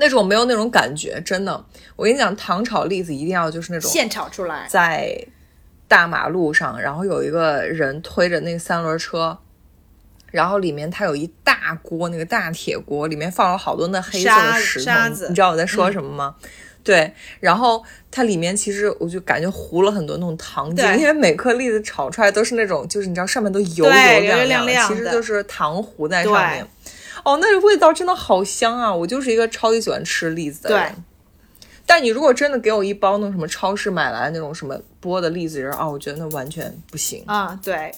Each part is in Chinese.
那种没有那种感觉，真的。我跟你讲，糖炒栗子一定要就是那种现炒出来，在大马路上，然后有一个人推着那个三轮车，然后里面它有一大锅那个大铁锅，里面放了好多那黑色的石头，你知道我在说什么吗？对，然后它里面其实我就感觉糊了很多那种糖精，因为每颗栗子炒出来都是那种，就是你知道上面都油油亮亮的，其实就是糖糊在上面。哦，那个味道真的好香啊！我就是一个超级喜欢吃栗子的人。对但你如果真的给我一包那种什么超市买来那种什么剥的栗子仁啊，我觉得那完全不行啊。对。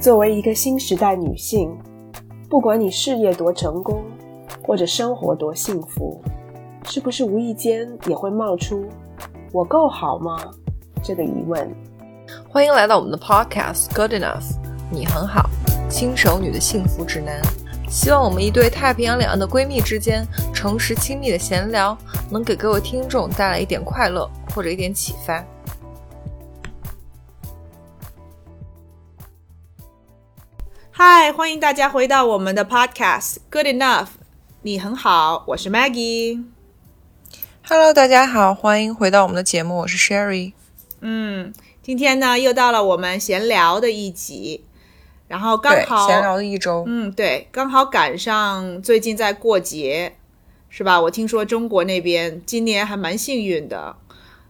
作为一个新时代女性，不管你事业多成功，或者生活多幸福，是不是无意间也会冒出“我够好吗”这个疑问？欢迎来到我们的 Podcast Good Enough，你很好，新手女的幸福指南。希望我们一对太平洋两岸的闺蜜之间诚实亲密的闲聊，能给各位听众带来一点快乐或者一点启发。嗨，欢迎大家回到我们的 Podcast Good Enough，你很好，我是 Maggie。Hello，大家好，欢迎回到我们的节目，我是 Sherry。嗯。今天呢，又到了我们闲聊的一集，然后刚好闲聊的一周，嗯，对，刚好赶上最近在过节，是吧？我听说中国那边今年还蛮幸运的，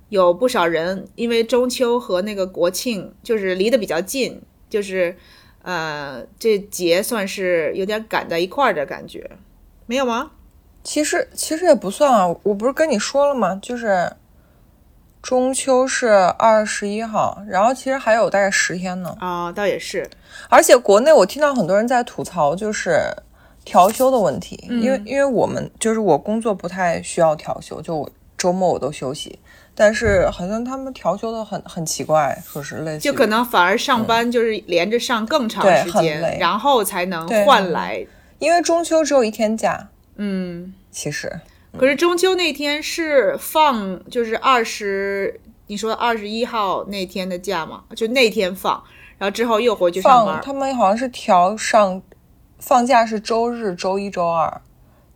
有不少人因为中秋和那个国庆就是离得比较近，就是呃，这节算是有点赶在一块儿的感觉，没有吗？其实其实也不算啊，我不是跟你说了吗？就是。中秋是二十一号，然后其实还有大概十天呢。啊，倒也是。而且国内我听到很多人在吐槽，就是调休的问题。因为因为我们就是我工作不太需要调休，就周末我都休息。但是好像他们调休的很很奇怪，说是类似就可能反而上班就是连着上更长时间，然后才能换来。因为中秋只有一天假。嗯，其实。可是中秋那天是放，就是二十，你说二十一号那天的假嘛？就那天放，然后之后又回去上班。他们好像是调上，放假是周日、周一周二，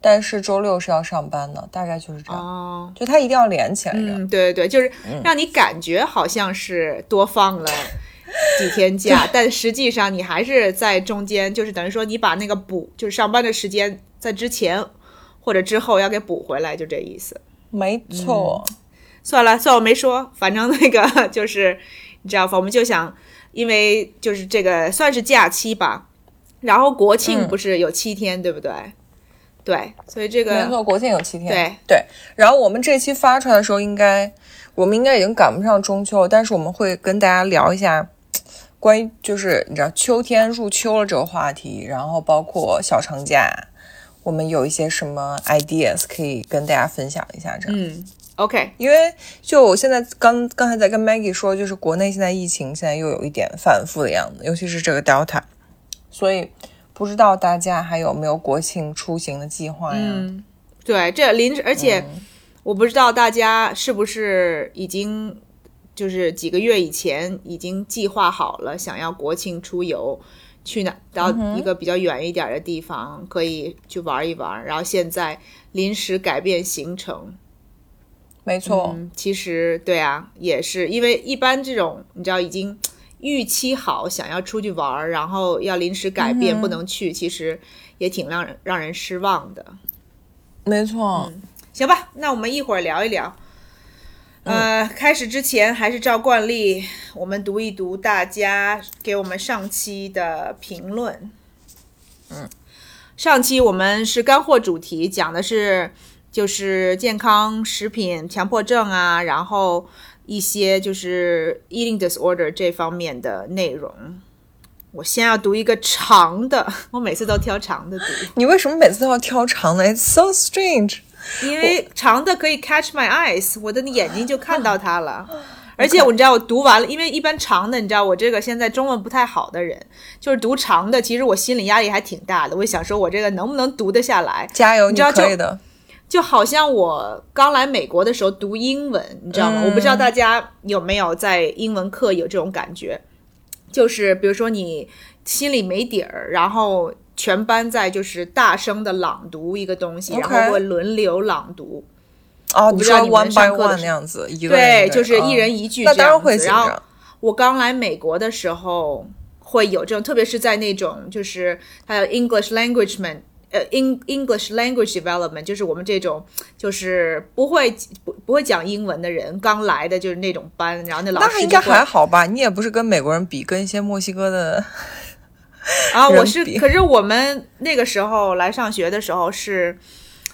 但是周六是要上班的，大概就是这样。哦，就他一定要连起来。嗯，对对对，就是让你感觉好像是多放了几天假，但实际上你还是在中间，就是等于说你把那个补，就是上班的时间在之前。或者之后要给补回来，就这意思。没错，算了，算我没说。反正那个就是，你知道吧？我们就想，因为就是这个算是假期吧。然后国庆不是有七天，对不对？对，所以这个没错，国庆有七天。对对。然后我们这期发出来的时候，应该我们应该已经赶不上中秋，但是我们会跟大家聊一下关于就是你知道秋天入秋了这个话题，然后包括小长假。我们有一些什么 ideas 可以跟大家分享一下？这样，嗯，OK，因为就我现在刚刚才在跟 Maggie 说，就是国内现在疫情现在又有一点反复的样子，尤其是这个 Delta，所以不知道大家还有没有国庆出行的计划呀？嗯，对，这临而且我不知道大家是不是已经就是几个月以前已经计划好了想要国庆出游。去哪到一个比较远一点的地方，可以去玩一玩。然后现在临时改变行程，没错。其实对啊，也是因为一般这种你知道已经预期好想要出去玩，然后要临时改变不能去，其实也挺让人让人失望的。没错。行吧，那我们一会儿聊一聊。呃，开始之前还是照惯例，我们读一读大家给我们上期的评论。嗯，上期我们是干货主题，讲的是就是健康食品、强迫症啊，然后一些就是 eating disorder 这方面的内容。我先要读一个长的，我每次都挑长的读。你为什么每次都要挑长的？It's so strange. 因为长的可以 catch my eyes，我的眼睛就看到它了。而且我你知道我读完了，因为一般长的，你知道我这个现在中文不太好的人，就是读长的，其实我心理压力还挺大的。我想说，我这个能不能读得下来？加油，你知道可以的。就好像我刚来美国的时候读英文，你知道吗？我不知道大家有没有在英文课有这种感觉，就是比如说你心里没底儿，然后全班在就是大声的朗读一个东西，然后会轮流朗读。哦，你说 one by one 那样子，对，就是一人一句这样子。然后我刚来美国的时候会有这种，特别是在那种就是还有 English language man。呃，Eng English language development 就是我们这种就是不会不不会讲英文的人刚来的就是那种班，然后那老师那应该还好吧？你也不是跟美国人比，跟一些墨西哥的 啊，我是，可是我们那个时候来上学的时候是，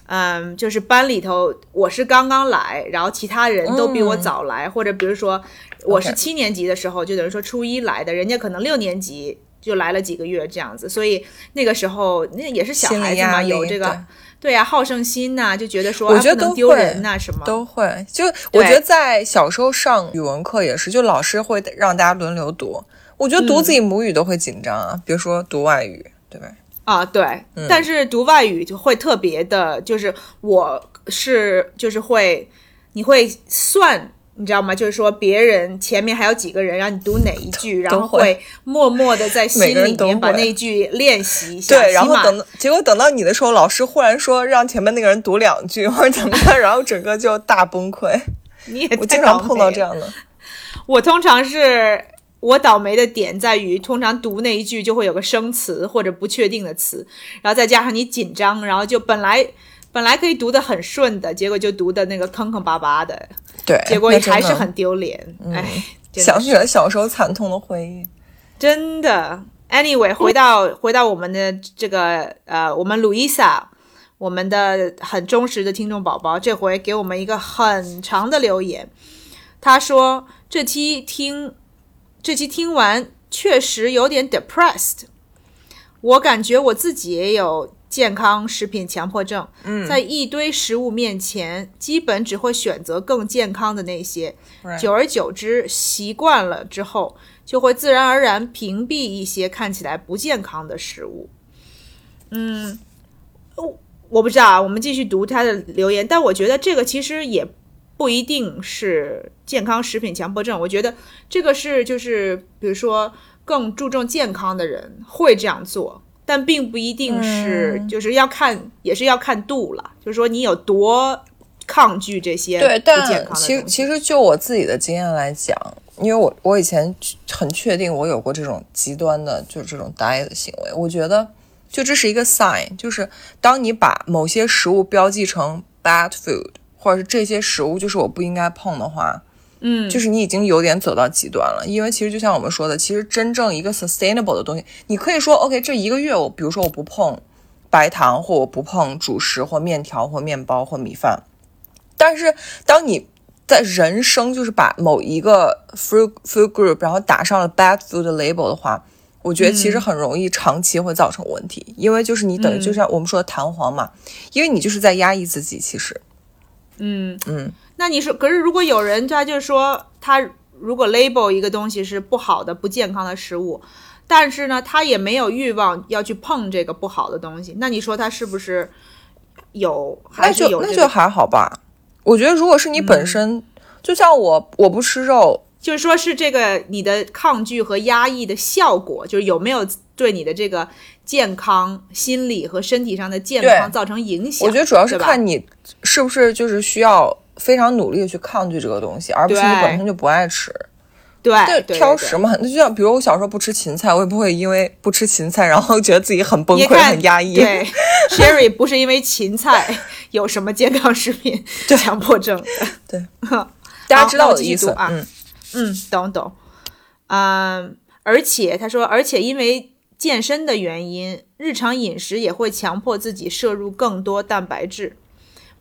嗯，就是班里头我是刚刚来，然后其他人都比我早来，或者比如说我是七年级的时候，就等于说初一来的，人家可能六年级。就来了几个月这样子，所以那个时候那也是小孩子嘛，有这个对呀好胜心呐，就觉得说我觉得都丢人呐什么都会。就我觉得在小时候上语文课也是，就老师会让大家轮流读。我觉得读自己母语都会紧张啊，比如说读外语，对吧？啊，对。但是读外语就会特别的，就是我是就是会你会算。你知道吗？就是说，别人前面还有几个人让你读哪一 句，然后会默默的在心里面把那句练习一下。对，然后等结果等到你的时候，老师忽然说让前面那个人读两句或者怎么样，然后整个就大崩溃。你也我经常碰到这样的。我通常是我倒霉的点在于，通常读那一句就会有个生词或者不确定的词，然后再加上你紧张，然后就本来本来可以读得很顺的，结果就读的那个坑坑巴巴的。对，结果还是很丢脸，哎，想起了小时候惨痛的回忆，真的。Anyway，回到回到我们的这个呃，我们 Luisa，我们的很忠实的听众宝宝，这回给我们一个很长的留言。他说这期听这期听完确实有点 depressed，我感觉我自己也有。健康食品强迫症，在一堆食物面前，基本只会选择更健康的那些。久而久之，习惯了之后，就会自然而然屏蔽一些看起来不健康的食物。嗯，我我不知道啊。我们继续读他的留言，但我觉得这个其实也不一定是健康食品强迫症。我觉得这个是就是，比如说更注重健康的人会这样做。但并不一定是，就是要看，也是要看度了。就是说，你有多抗拒这些对，但其实其实就我自己的经验来讲，因为我我以前很确定我有过这种极端的，就是这种 diet 的行为。我觉得，就这是一个 sign，就是当你把某些食物标记成 bad food，或者是这些食物就是我不应该碰的话。嗯，就是你已经有点走到极端了，因为其实就像我们说的，其实真正一个 sustainable 的东西，你可以说 OK，这一个月我，比如说我不碰白糖，或我不碰主食或面条或面包或米饭，但是当你在人生就是把某一个 food food group 然后打上了 bad food label 的话，我觉得其实很容易长期会造成问题，因为就是你等于就像我们说的弹簧嘛，因为你就是在压抑自己，其实，嗯。嗯。那你说，可是如果有人他就是说，他如果 label 一个东西是不好的、不健康的食物，但是呢，他也没有欲望要去碰这个不好的东西，那你说他是不是有？还是有？那就还好吧。我觉得，如果是你本身，就像我，我不吃肉，就是说是这个你的抗拒和压抑的效果，就是有没有对你的这个健康、心理和身体上的健康造成影响？我觉得主要是看你是不是就是需要。非常努力的去抗拒这个东西，而不是你本身就不爱吃。对，挑食嘛，那就像比如我小时候不吃芹菜，我也不会因为不吃芹菜，然后觉得自己很崩溃、很压抑。对，Sherry 不是因为芹菜有什么健康食品强迫症。对，大家知道我的意思啊？嗯嗯，懂懂。嗯，而且他说，而且因为健身的原因，日常饮食也会强迫自己摄入更多蛋白质。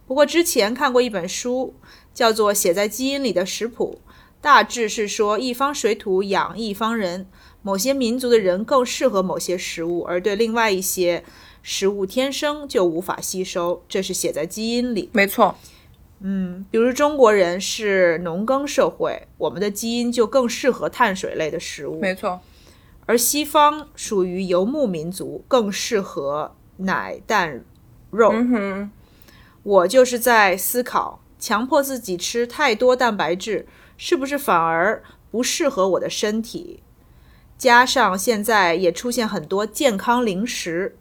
不过之前看过一本书，叫做《写在基因里的食谱》，大致是说一方水土养一方人，某些民族的人更适合某些食物，而对另外一些食物天生就无法吸收，这是写在基因里。没错，嗯，比如中国人是农耕社会，我们的基因就更适合碳水类的食物。没错，而西方属于游牧民族，更适合奶蛋肉。嗯哼。我就是在思考，强迫自己吃太多蛋白质，是不是反而不适合我的身体？加上现在也出现很多健康零食，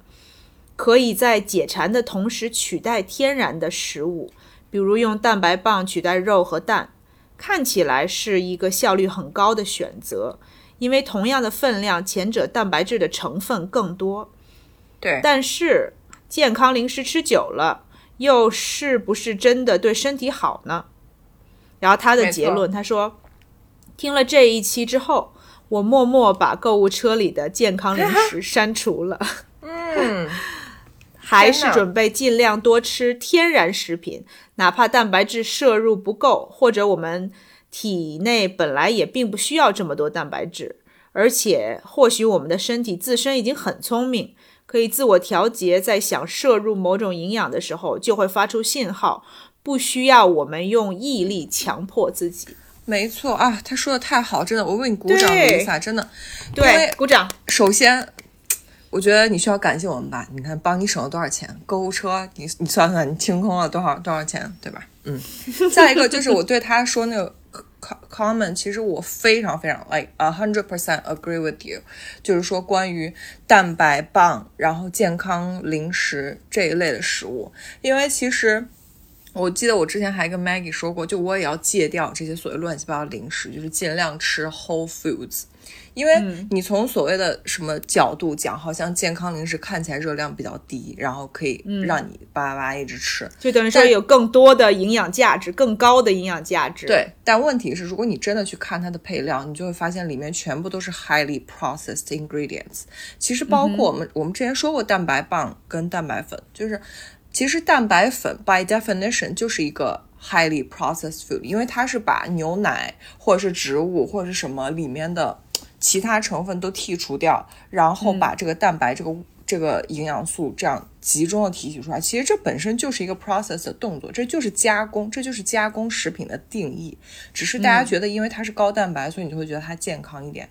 可以在解馋的同时取代天然的食物，比如用蛋白棒取代肉和蛋，看起来是一个效率很高的选择，因为同样的分量，前者蛋白质的成分更多。对，但是健康零食吃久了，又是不是真的对身体好呢？然后他的结论，他说，听了这一期之后，我默默把购物车里的健康零食删除了。嗯，还是准备尽量多吃天然食品，哪怕蛋白质摄入不够，或者我们体内本来也并不需要这么多蛋白质，而且或许我们的身体自身已经很聪明。可以自我调节，在想摄入某种营养的时候，就会发出信号，不需要我们用毅力强迫自己。没错啊，他说的太好，真的，我为你鼓掌，一下，真的，对，鼓掌。首先，我觉得你需要感谢我们吧？你看，帮你省了多少钱？购物车，你你算算，你清空了多少多少钱，对吧？嗯。再一个就是我对他说那个。Common，其实我非常非常 like a hundred percent agree with you，就是说关于蛋白棒，然后健康零食这一类的食物，因为其实我记得我之前还跟 Maggie 说过，就我也要戒掉这些所谓乱七八糟零食，就是尽量吃 whole foods。因为你从所谓的什么角度讲，好像健康零食看起来热量比较低，然后可以让你叭叭叭一直吃，就等于说有更多的营养价值，更高的营养价值。对，但问题是，如果你真的去看它的配料，你就会发现里面全部都是 highly processed ingredients。其实包括我们我们之前说过蛋白棒跟蛋白粉，就是其实蛋白粉 by definition 就是一个 highly processed food，因为它是把牛奶或者是植物或者是什么里面的。其他成分都剔除掉，然后把这个蛋白、这个这个营养素这样集中的提取出来。其实这本身就是一个 process 的动作，这就是加工，这就是加工食品的定义。只是大家觉得因为它是高蛋白，所以你就会觉得它健康一点。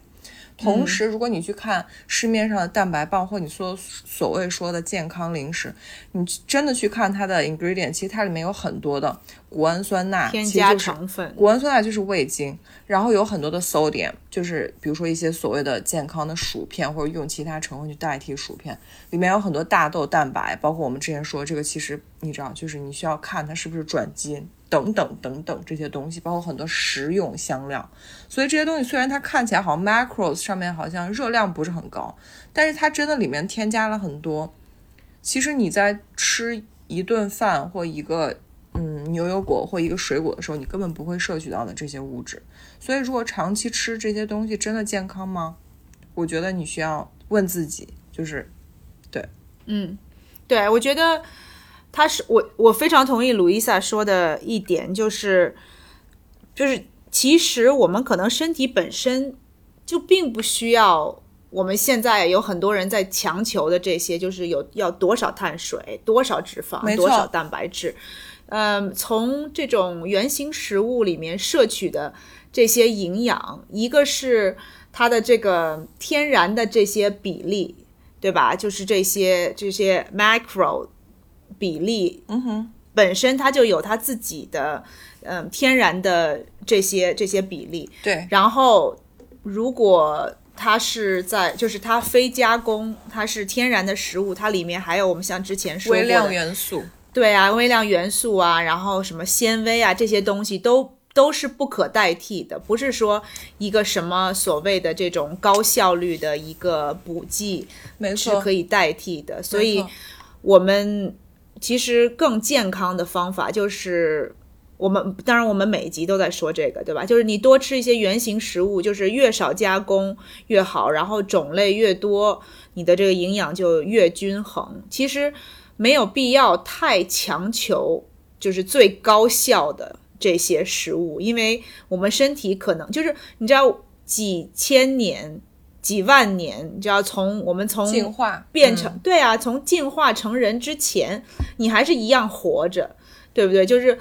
同时，如果你去看市面上的蛋白棒，或你说所谓说的健康零食，你真的去看它的 ingredient，其实它里面有很多的谷氨酸钠，添加成分。谷氨酸钠就是味精，然后有很多的 sodium，就是比如说一些所谓的健康的薯片，或者用其他成分去代替薯片，里面有很多大豆蛋白，包括我们之前说这个，其实你知道，就是你需要看它是不是转基因。等等等等这些东西，包括很多食用香料，所以这些东西虽然它看起来好像 macros 上面好像热量不是很高，但是它真的里面添加了很多。其实你在吃一顿饭或一个嗯牛油果或一个水果的时候，你根本不会摄取到的这些物质。所以如果长期吃这些东西，真的健康吗？我觉得你需要问自己，就是对，嗯，对我觉得。他是我，我非常同意鲁伊萨说的一点，就是，就是其实我们可能身体本身就并不需要我们现在有很多人在强求的这些，就是有要多少碳水、多少脂肪、多少蛋白质。嗯，从这种原型食物里面摄取的这些营养，一个是它的这个天然的这些比例，对吧？就是这些这些 macro。比例，嗯哼，本身它就有它自己的，嗯，天然的这些这些比例。对。然后，如果它是在，就是它非加工，它是天然的食物，它里面还有我们像之前说微量元素。对啊，微量元素啊，然后什么纤维啊，这些东西都都是不可代替的，不是说一个什么所谓的这种高效率的一个补剂，没错，是可以代替的。所以，我们。其实更健康的方法就是，我们当然我们每一集都在说这个，对吧？就是你多吃一些原型食物，就是越少加工越好，然后种类越多，你的这个营养就越均衡。其实没有必要太强求，就是最高效的这些食物，因为我们身体可能就是你知道几千年。几万年，你知道，从我们从进化变成对啊，从进化成人之前，你还是一样活着，对不对？就是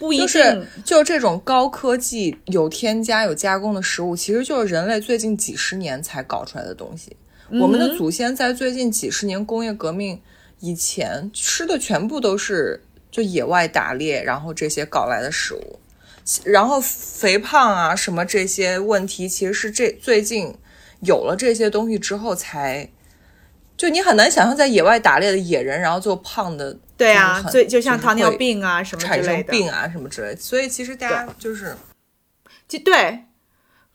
不一定，就这种高科技、有添加、有加工的食物，其实就是人类最近几十年才搞出来的东西。我们的祖先在最近几十年工业革命以前吃的全部都是就野外打猎，然后这些搞来的食物，然后肥胖啊什么这些问题，其实是这最近。有了这些东西之后才，就你很难想象在野外打猎的野人，然后就胖的，对啊，最就像糖尿病啊什么产生病啊什么之类的。所以其实大家就是，就对。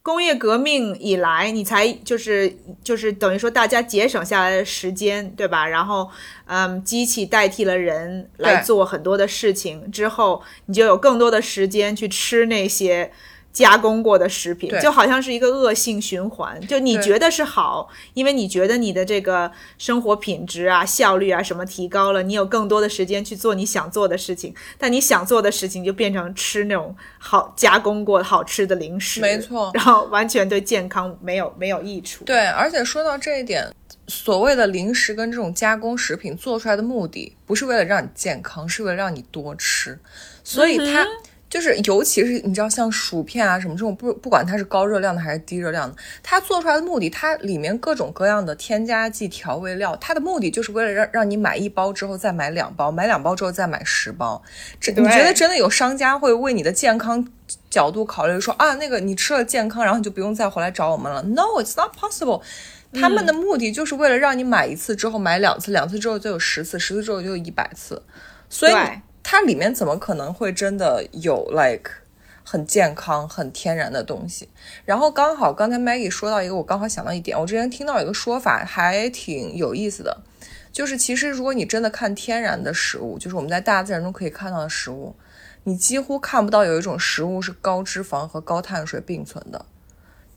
工业革命以来，你才就是就是等于说大家节省下来的时间，对吧？然后，嗯，机器代替了人来做很多的事情之后，你就有更多的时间去吃那些。加工过的食品就好像是一个恶性循环，就你觉得是好，因为你觉得你的这个生活品质啊、效率啊什么提高了，你有更多的时间去做你想做的事情，但你想做的事情就变成吃那种好加工过好吃的零食，没错，然后完全对健康没有没有益处。对，而且说到这一点，所谓的零食跟这种加工食品做出来的目的，不是为了让你健康，是为了让你多吃，所以它。就是，尤其是你知道，像薯片啊什么这种，不不管它是高热量的还是低热量的，它做出来的目的，它里面各种各样的添加剂、调味料，它的目的就是为了让让你买一包之后再买两包，买两包之后再买十包。这你觉得真的有商家会为你的健康角度考虑，说啊，那个你吃了健康，然后你就不用再回来找我们了？No，it's not possible。他们的目的就是为了让你买一次之后买两次，两次之后就有十次，十次之后就有一百次。所以。它里面怎么可能会真的有 like 很健康、很天然的东西？然后刚好刚才 Maggie 说到一个，我刚好想到一点，我之前听到一个说法还挺有意思的，就是其实如果你真的看天然的食物，就是我们在大自然中可以看到的食物，你几乎看不到有一种食物是高脂肪和高碳水并存的，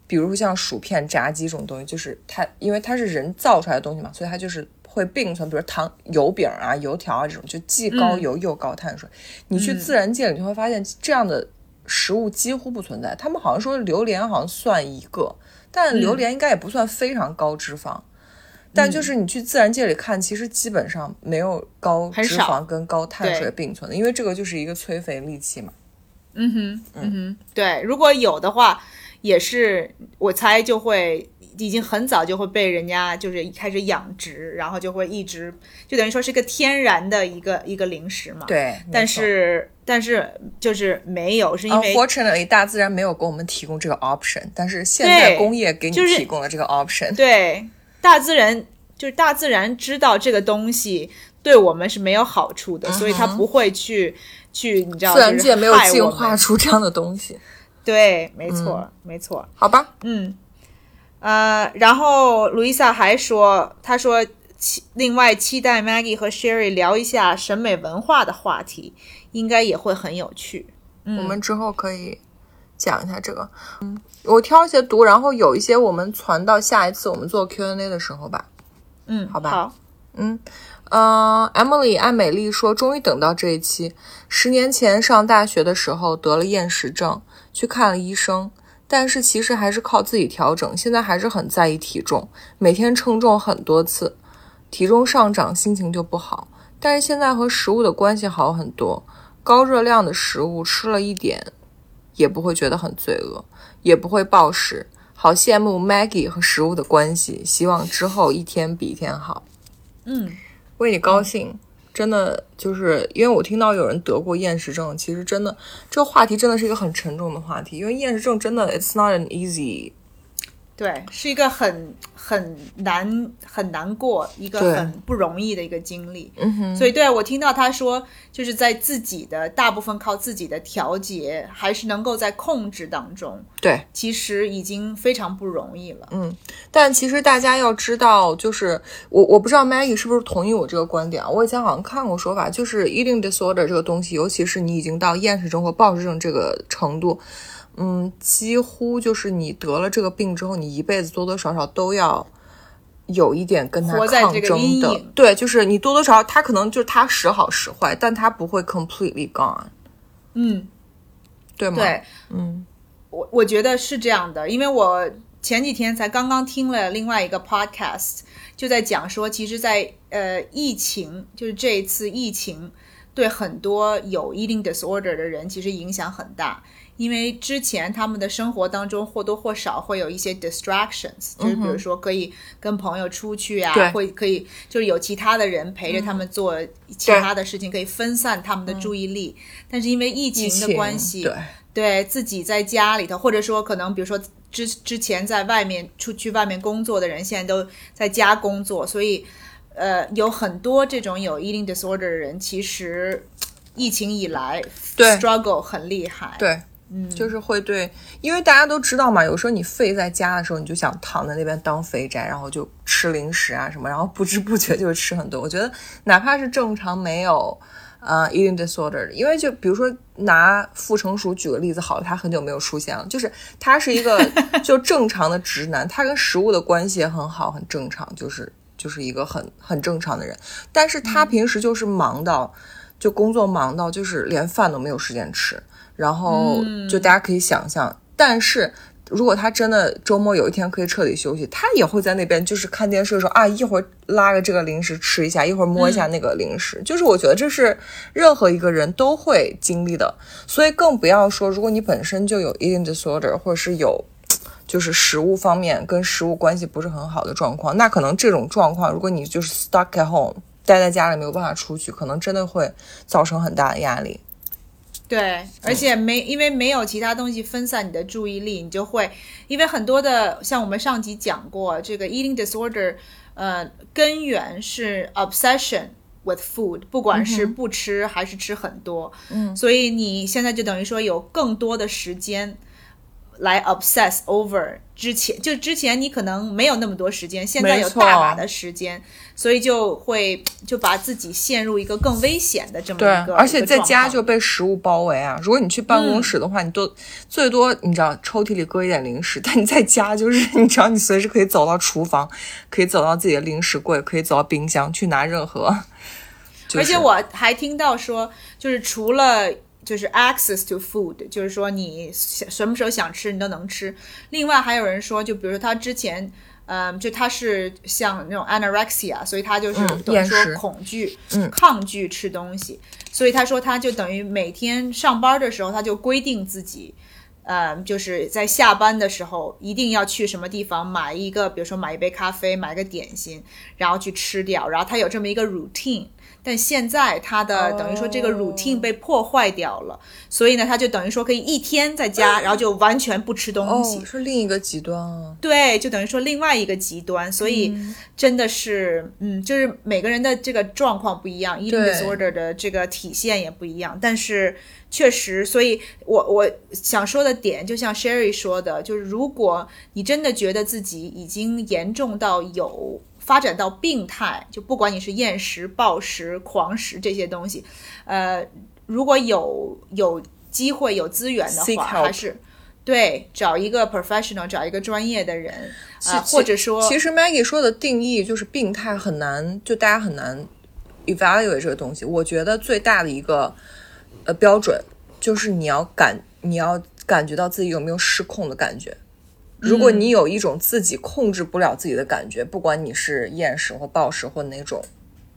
比如像薯片、炸鸡这种东西，就是它因为它是人造出来的东西嘛，所以它就是。会并存，比如糖油饼啊、油条啊这种，就既高油又高碳水。你去自然界里，你会发现这样的食物几乎不存在。他们好像说榴莲好像算一个，但榴莲应该也不算非常高脂肪。但就是你去自然界里看，其实基本上没有高脂肪跟高碳水并存的，因为这个就是一个催肥利器嘛。嗯哼，嗯哼，对，如果有的话，也是我猜就会。已经很早就会被人家就是开始养殖，然后就会一直就等于说是个天然的一个一个零食嘛。对，但是但是就是没有，是因为 unfortunately 大自然没有给我们提供这个 option，但是现在工业给你提供了这个 option。对，大自然就是大自然知道这个东西对我们是没有好处的，所以它不会去去你知道，自然界没有进化出这样的东西。对，没错，没错。好吧，嗯。呃，然后路易萨还说，她说期另外期待 Maggie 和 Sherry 聊一下审美文化的话题，应该也会很有趣。我们之后可以讲一下这个。嗯，我挑一些读，然后有一些我们传到下一次我们做 Q&A 的时候吧。嗯，好吧。好。嗯，呃，Emily 爱美丽说，终于等到这一期。十年前上大学的时候得了厌食症，去看了医生。但是其实还是靠自己调整，现在还是很在意体重，每天称重很多次，体重上涨心情就不好。但是现在和食物的关系好很多，高热量的食物吃了一点，也不会觉得很罪恶，也不会暴食。好羡慕 Maggie 和食物的关系，希望之后一天比一天好。嗯，为你高兴。真的就是因为我听到有人得过厌食症，其实真的这个话题真的是一个很沉重的话题，因为厌食症真的 it's not an easy。对，是一个很很难很难过，一个很不容易的一个经历。嗯哼，所以对我听到他说，就是在自己的大部分靠自己的调节，还是能够在控制当中。对，其实已经非常不容易了。嗯，但其实大家要知道，就是我我不知道 Maggie 是不是同意我这个观点啊？我以前好像看过说法，就是 eating disorder 这个东西，尤其是你已经到厌食症或暴食症这个程度。嗯，几乎就是你得了这个病之后，你一辈子多多少少都要有一点跟他抗争的。对，就是你多多少少，他可能就是他时好时坏，但他不会 completely gone。嗯，对吗？对，嗯，我我觉得是这样的，因为我前几天才刚刚听了另外一个 podcast，就在讲说，其实，在呃疫情，就是这一次疫情，对很多有 eating disorder 的人，其实影响很大。因为之前他们的生活当中或多或少会有一些 distractions，就是比如说可以跟朋友出去啊，会可以就是有其他的人陪着他们做其他的事情，可以分散他们的注意力。但是因为疫情的关系，对。自己在家里头，或者说可能比如说之之前在外面出去外面工作的人，现在都在家工作，所以呃有很多这种有 eating disorder 的人，其实疫情以来 struggle 很厉害。对，嗯，就是会对，因为大家都知道嘛，有时候你废在家的时候，你就想躺在那边当肥宅，然后就吃零食啊什么，然后不知不觉就吃很多。我觉得哪怕是正常没有。呃，eating disorder，因为就比如说拿傅成熟举个例子，好了，他很久没有出现了，就是他是一个 就正常的直男，他跟食物的关系也很好，很正常，就是就是一个很很正常的人，但是他平时就是忙到就工作忙到就是连饭都没有时间吃，然后就大家可以想象，但是。如果他真的周末有一天可以彻底休息，他也会在那边就是看电视的时候啊，一会儿拉着这个零食吃一下，一会儿摸一下那个零食，就是我觉得这是任何一个人都会经历的，所以更不要说如果你本身就有 eating disorder 或者是有就是食物方面跟食物关系不是很好的状况，那可能这种状况，如果你就是 stuck at home 待在家里没有办法出去，可能真的会造成很大的压力。对，而且没因为没有其他东西分散你的注意力，你就会因为很多的像我们上集讲过，这个 eating disorder，呃，根源是 obsession with food，不管是不吃还是吃很多，嗯，所以你现在就等于说有更多的时间。来 obsess over 之前，就之前你可能没有那么多时间，现在有大把的时间，所以就会就把自己陷入一个更危险的这么一个。而且在家就被食物包围啊！如果你去办公室的话，你都最多你知道抽屉里搁一点零食，但你在家就是你知道你随时可以走到厨房，可以走到自己的零食柜，可以走到冰箱去拿任何。而且我还听到说，就是除了。就是 access to food，就是说你想什么时候想吃你都能吃。另外还有人说，就比如说他之前，嗯，就他是像那种 anorexia，所以他就是等于说恐惧、抗拒吃东西。所以他说他就等于每天上班的时候，他就规定自己，嗯，就是在下班的时候一定要去什么地方买一个，比如说买一杯咖啡，买个点心，然后去吃掉。然后他有这么一个 routine。但现在他的等于说这个 routine 被破坏掉了，所以呢，他就等于说可以一天在家，然后就完全不吃东西，是另一个极端啊。对，就等于说另外一个极端，所以真的是，嗯，就是每个人的这个状况不一样，eating disorder 的这个体现也不一样。但是确实，所以我我想说的点，就像 Sherry 说的，就是如果你真的觉得自己已经严重到有。发展到病态，就不管你是厌食、暴食、狂食这些东西，呃，如果有有机会、有资源的话，还是对找一个 professional，找一个专业的人啊，或者说，其实 Maggie 说的定义就是病态很难，就大家很难 evaluate 这个东西。我觉得最大的一个呃标准就是你要感，你要感觉到自己有没有失控的感觉。如果你有一种自己控制不了自己的感觉，不管你是厌食或暴食或哪种，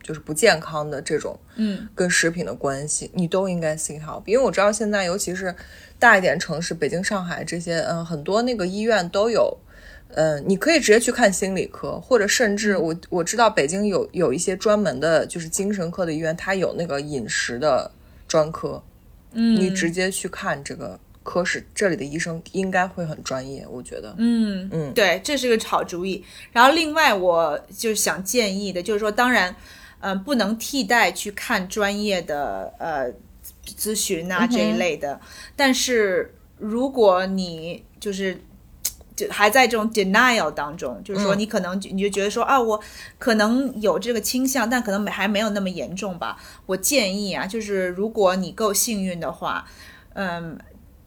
就是不健康的这种，嗯，跟食品的关系，你都应该 seek help。因为我知道现在，尤其是大一点城市，北京、上海这些，嗯，很多那个医院都有，嗯，你可以直接去看心理科，或者甚至我我知道北京有有一些专门的，就是精神科的医院，它有那个饮食的专科，嗯，你直接去看这个。科室这里的医生应该会很专业，我觉得。嗯嗯，对，这是个好主意。然后另外，我就是想建议的，就是说，当然，嗯，不能替代去看专业的呃咨询啊这一类的。但是如果你就是就还在这种 denial 当中，就是说你可能你就觉得说啊，我可能有这个倾向，但可能没还没有那么严重吧。我建议啊，就是如果你够幸运的话，嗯。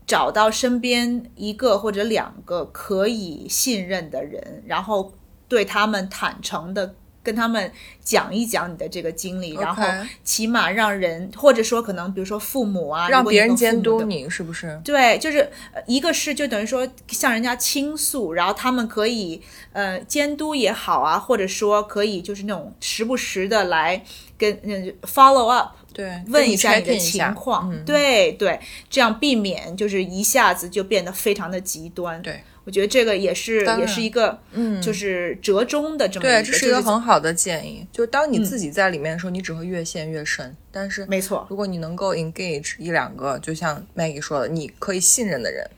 找到身边一个或者两个可以信任的人，然后对他们坦诚的跟他们讲一讲你的这个经历，然后起码让人或者说可能比如说父母啊，让别人监督你是不是？对，就是一个是就等于说向人家倾诉，然后他们可以呃监督也好啊，或者说可以就是那种时不时的来跟嗯 follow up。对，问一下你的情况，对对，这样避免就是一下子就变得非常的极端。对，我觉得这个也是也是一个，嗯，就是折中的这么对，这是一个很好的建议。就是当你自己在里面的时候，你只会越陷越深。但是没错，如果你能够 engage 一两个，就像 Maggie 说的，你可以信任的人，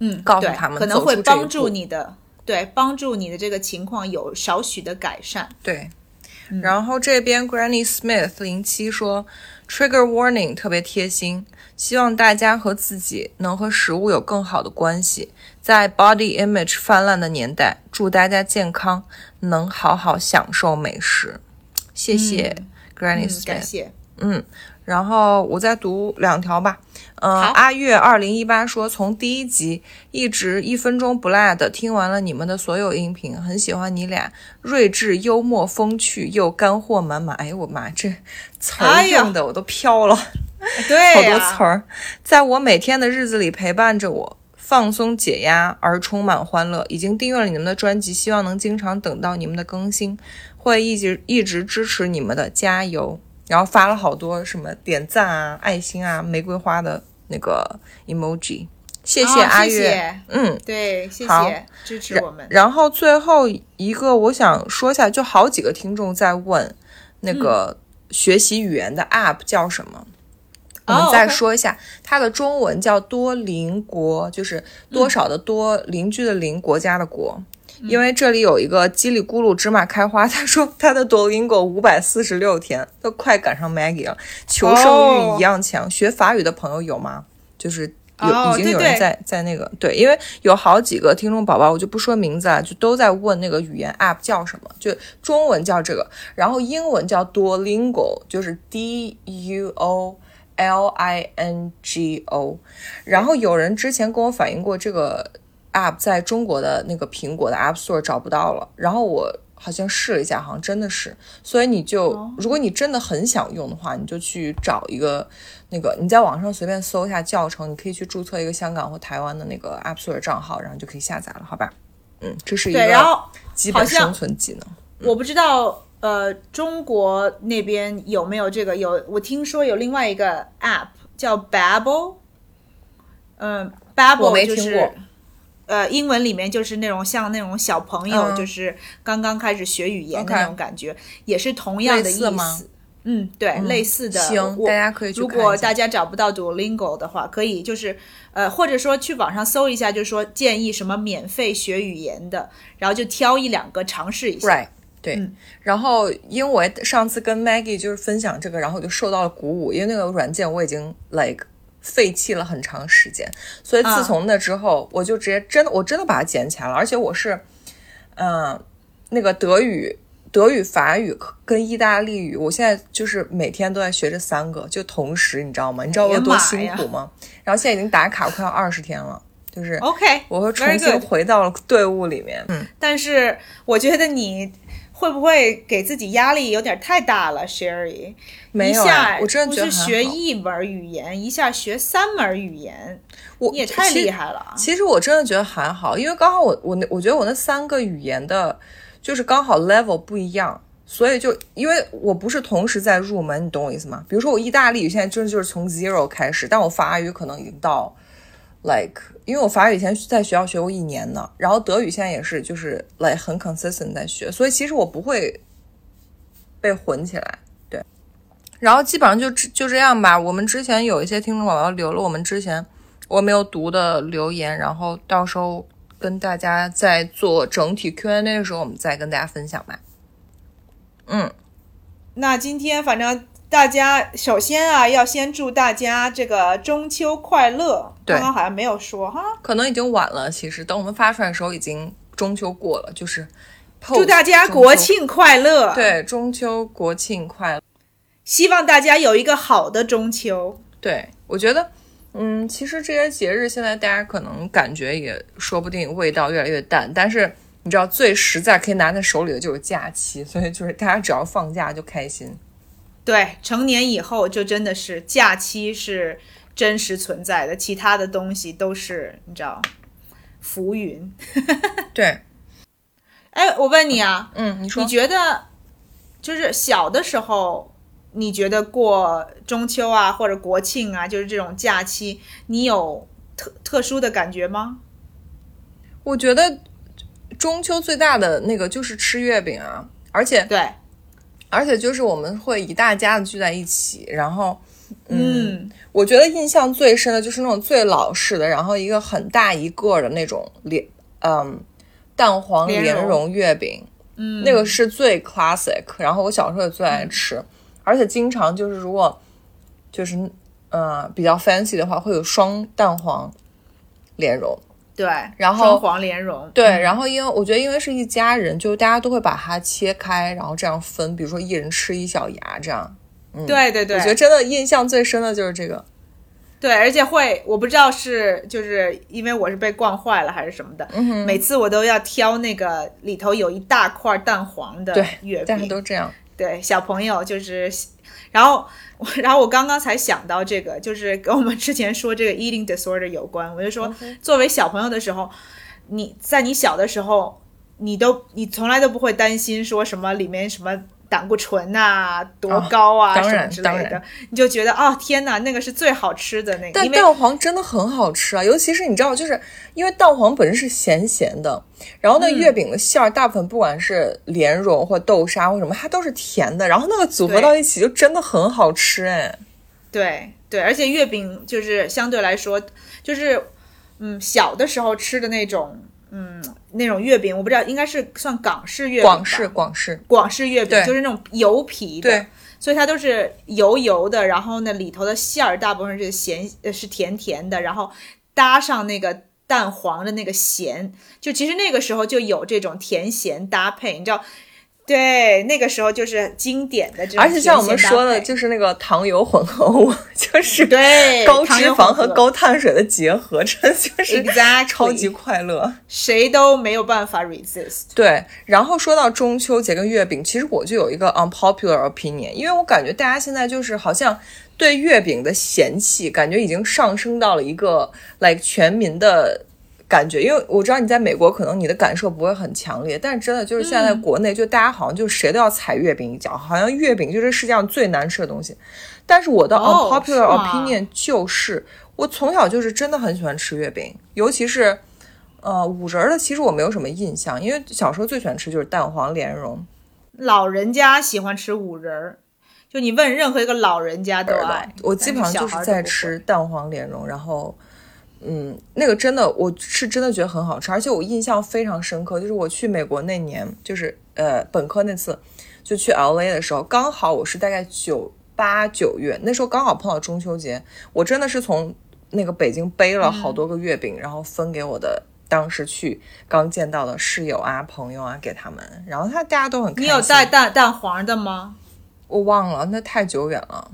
嗯，告诉他们可能会帮助你的，对，帮助你的这个情况有少许的改善。对。然后这边 Granny Smith 零七说，Trigger Warning 特别贴心，希望大家和自己能和食物有更好的关系。在 Body Image 泛滥的年代，祝大家健康，能好好享受美食。谢谢 Granny Smith，感谢。嗯，然后我再读两条吧。嗯，阿月二零一八说，从第一集一直一分钟不落的听完了你们的所有音频，很喜欢你俩睿智、幽默、风趣又干货满满。哎呦我妈，这词儿用的我都飘了，对，好多词儿，在我每天的日子里陪伴着我，放松解压而充满欢乐。已经订阅了你们的专辑，希望能经常等到你们的更新，会一直一直支持你们的，加油！然后发了好多什么点赞啊、爱心啊、玫瑰花的那个 emoji，谢谢阿月，嗯，对，谢谢支持我们。然后最后一个我想说一下，就好几个听众在问那个学习语言的 app 叫什么，我们再说一下，它的中文叫多邻国，就是多少的多，邻居的邻，国家的国。因为这里有一个叽里咕噜芝麻开花，他说他的 Duolingo 五百四十六天，都快赶上 Maggie 了，求生欲一样强。学法语的朋友有吗？就是有已经有人在在那个对，因为有好几个听众宝宝，我就不说名字了，就都在问那个语言 App 叫什么，就中文叫这个，然后英文叫 Duolingo，就是 D U O L I N G O，然后有人之前跟我反映过这个。App 在中国的那个苹果的 App Store 找不到了，然后我好像试了一下，好像真的是，所以你就如果你真的很想用的话，你就去找一个那个你在网上随便搜一下教程，你可以去注册一个香港或台湾的那个 App Store 账号，然后就可以下载了，好吧？嗯，这是一个基本生存技能。我不知道呃，中国那边有没有这个？有，我听说有另外一个 App 叫 Babel，嗯，Babel 就是。呃，英文里面就是那种像那种小朋友，就是刚刚开始学语言的那种感觉，也是同样的意思。嗯，对，类似的。行，大家可以去如果大家找不到 Duolingo 的话，可以就是呃，或者说去网上搜一下，就是说建议什么免费学语言的，然后就挑一两个尝试一下。Right，对。然后因为上次跟 Maggie 就是分享这个，然后就受到了鼓舞，因为那个软件我已经 like。废弃了很长时间，所以自从那之后，我就直接真的，我真的把它捡起来了。而且我是，嗯，那个德语、德语、法语跟意大利语，我现在就是每天都在学这三个，就同时，你知道吗？你知道我有多辛苦吗？然后现在已经打卡快要二十天了，就是 OK，我会重新回到了队伍里面。嗯，但是我觉得你。会不会给自己压力有点太大了，Sherry？没有，我真的觉得学一门语言，一下学三门语言，我你也太厉害了。其实我真的觉得还好，因为刚好我我那我觉得我那三个语言的，就是刚好 level 不一样，所以就因为我不是同时在入门，你懂我意思吗？比如说我意大利语现在真的就是从 zero 开始，但我法语可能已经到 like。因为我法语以前在学校学过一年呢，然后德语现在也是，就是来很 consistent 在学，所以其实我不会被混起来。对，然后基本上就就这样吧。我们之前有一些听众宝宝留了我们之前我没有读的留言，然后到时候跟大家在做整体 Q&A 的时候，我们再跟大家分享吧。嗯，那今天反正。大家首先啊，要先祝大家这个中秋快乐。刚刚好像没有说哈，可能已经晚了。其实等我们发出来的时候，已经中秋过了。就是祝大家国庆快乐。对，中秋国庆快乐。希望大家有一个好的中秋。对，我觉得，嗯，其实这些节日现在大家可能感觉也说不定味道越来越淡，但是你知道最实在可以拿在手里的就是假期，所以就是大家只要放假就开心。对，成年以后就真的是假期是真实存在的，其他的东西都是你知道浮云。对，哎，我问你啊，嗯，你说，你觉得就是小的时候，你觉得过中秋啊或者国庆啊，就是这种假期，你有特特殊的感觉吗？我觉得中秋最大的那个就是吃月饼啊，而且对，而且就是我们会一大家子聚在一起，然后，嗯，我觉得印象最深的就是那种最老式的，然后一个很大一个的那种莲，嗯，蛋黄莲蓉月饼，嗯，那个是最 classic，然后我小时候也最爱吃，而且经常就是如果就是呃比较 fancy 的话，会有双蛋黄莲蓉。对，然后双黄莲蓉，对，然后因为我觉得因为是一家人，就大家都会把它切开，然后这样分，比如说一人吃一小牙这样。嗯，对对对，我觉得真的印象最深的就是这个。对，而且会，我不知道是就是因为我是被惯坏了还是什么的，每次我都要挑那个里头有一大块蛋黄的月饼，大家都这样。对，小朋友就是，然后。然后我刚刚才想到这个，就是跟我们之前说这个 eating disorder 有关。我就说，作为小朋友的时候，你在你小的时候，你都你从来都不会担心说什么里面什么。胆固醇呐，多高啊，什么之类的，你就觉得哦，天哪，那个是最好吃的那个。但蛋黄真的很好吃啊，尤其是你知道，就是因为蛋黄本身是咸咸的，然后那月饼的馅儿大部分不管是莲蓉或豆沙或什么，它都是甜的，然后那个组合到一起就真的很好吃哎。对对，而且月饼就是相对来说，就是嗯，小的时候吃的那种。嗯，那种月饼我不知道，应该是算港式月饼广式广式。广式月饼，就是那种油皮的，所以它都是油油的，然后呢里头的馅儿大部分是咸呃是甜甜的，然后搭上那个蛋黄的那个咸，就其实那个时候就有这种甜咸搭配，你知道。对，那个时候就是经典的，而且像我们说的，就是那个糖油混合物，就是对高脂肪和高碳水的结合，这就是超级快乐，谁都没有办法 resist。对，然后说到中秋节跟月饼，其实我就有一个 unpopular opinion，因为我感觉大家现在就是好像对月饼的嫌弃，感觉已经上升到了一个 like 全民的。感觉，因为我知道你在美国，可能你的感受不会很强烈，但是真的就是现在国内，就大家好像就谁都要踩月饼一脚，好像月饼就是世界上最难吃的东西。但是我的 unpopular opinion 就是，我从小就是真的很喜欢吃月饼，尤其是呃五仁的，其实我没有什么印象，因为小时候最喜欢吃就是蛋黄莲蓉。老人家喜欢吃五仁儿，就你问任何一个老人家都爱。我基本上就是在吃蛋黄莲蓉，然后。嗯，那个真的，我是真的觉得很好吃，而且我印象非常深刻，就是我去美国那年，就是呃本科那次，就去 L A 的时候，刚好我是大概九八九月，那时候刚好碰到中秋节，我真的是从那个北京背了好多个月饼，然后分给我的当时去刚见到的室友啊、朋友啊，给他们，然后他大家都很开心。你有带蛋蛋黄的吗？我忘了，那太久远了。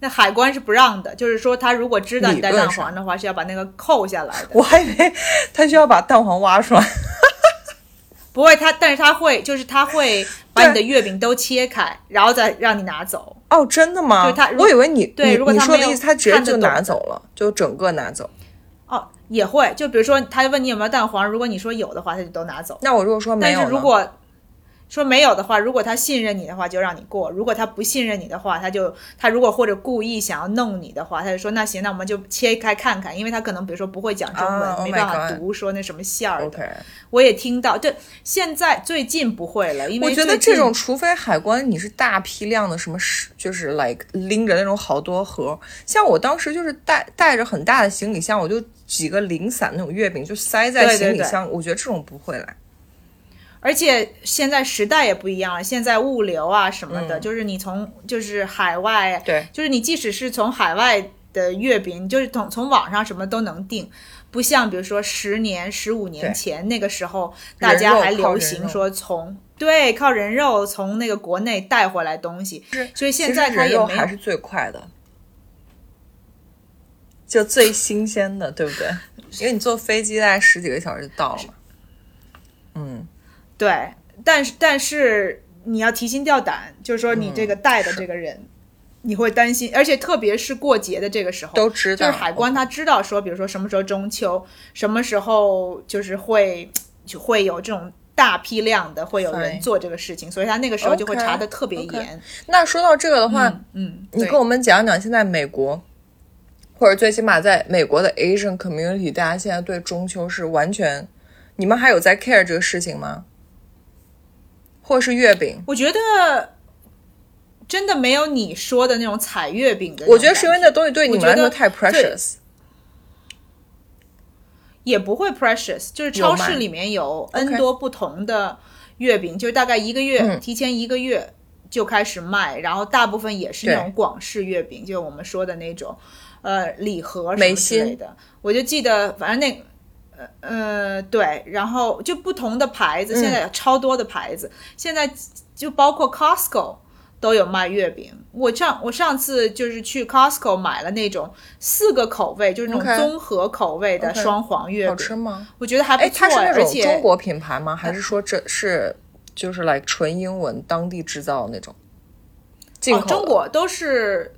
那海关是不让的，就是说他如果知道你带蛋黄的话，是要把那个扣下来的。我还以为他需要把蛋黄挖出来。不会，他但是他会，就是他会把你的月饼都切开，然后再让你拿走。哦，真的吗？就他，我以为你对，如果他说的意思，他直接就拿走了，就整个拿走。哦，也会，就比如说他问你有没有蛋黄，如果你说有的话，他就都拿走。那我如果说没有，但是如果说没有的话，如果他信任你的话，就让你过；如果他不信任你的话，他就他如果或者故意想要弄你的话，他就说那行，那我们就切开看看，因为他可能比如说不会讲中文，没办法读说那什么馅儿的。我也听到，对，现在最近不会了，因为我觉得这种除非海关你是大批量的什么是就是 like 拎着那种好多盒，像我当时就是带带着很大的行李箱，我就几个零散那种月饼就塞在行李箱，我觉得这种不会来。而且现在时代也不一样了，现在物流啊什么的，就是你从就是海外，对，就是你即使是从海外的月饼，就是从从网上什么都能订，不像比如说十年、十五年前那个时候，大家还流行说从对靠人肉从那个国内带回来东西，所以现在它也还是最快的，就最新鲜的，对不对？因为你坐飞机大概十几个小时就到了嘛，嗯。对，但是但是你要提心吊胆，就是说你这个带的这个人，你会担心，而且特别是过节的这个时候，都知道，就是海关他知道说，比如说什么时候中秋，什么时候就是会就会有这种大批量的会有人做这个事情，所以他那个时候就会查的特别严。那说到这个的话，嗯，你跟我们讲讲现在美国，或者最起码在美国的 Asian community，大家现在对中秋是完全，你们还有在 care 这个事情吗？或是月饼？我觉得真的没有你说的那种采月饼的。我觉得是因为那东西对你们来说太 precious。也不会 precious，就是超市里面有 n 多不同的月饼，就大概一个月提前一个月就开始卖，然后大部分也是那种广式月饼，就是我们说的那种，呃，礼盒什么之类的。我就记得，反正那，呃呃，对，然后就不同的牌子，现在有超多的牌子，现在就包括 Costco。都有卖月饼。我上我上次就是去 Costco 买了那种四个口味，就是那种综合口味的双黄月饼。好吃吗？我觉得还不错。它是那种中国品牌吗？还是说这是就是来纯英文当地制造那种？进口中国都是，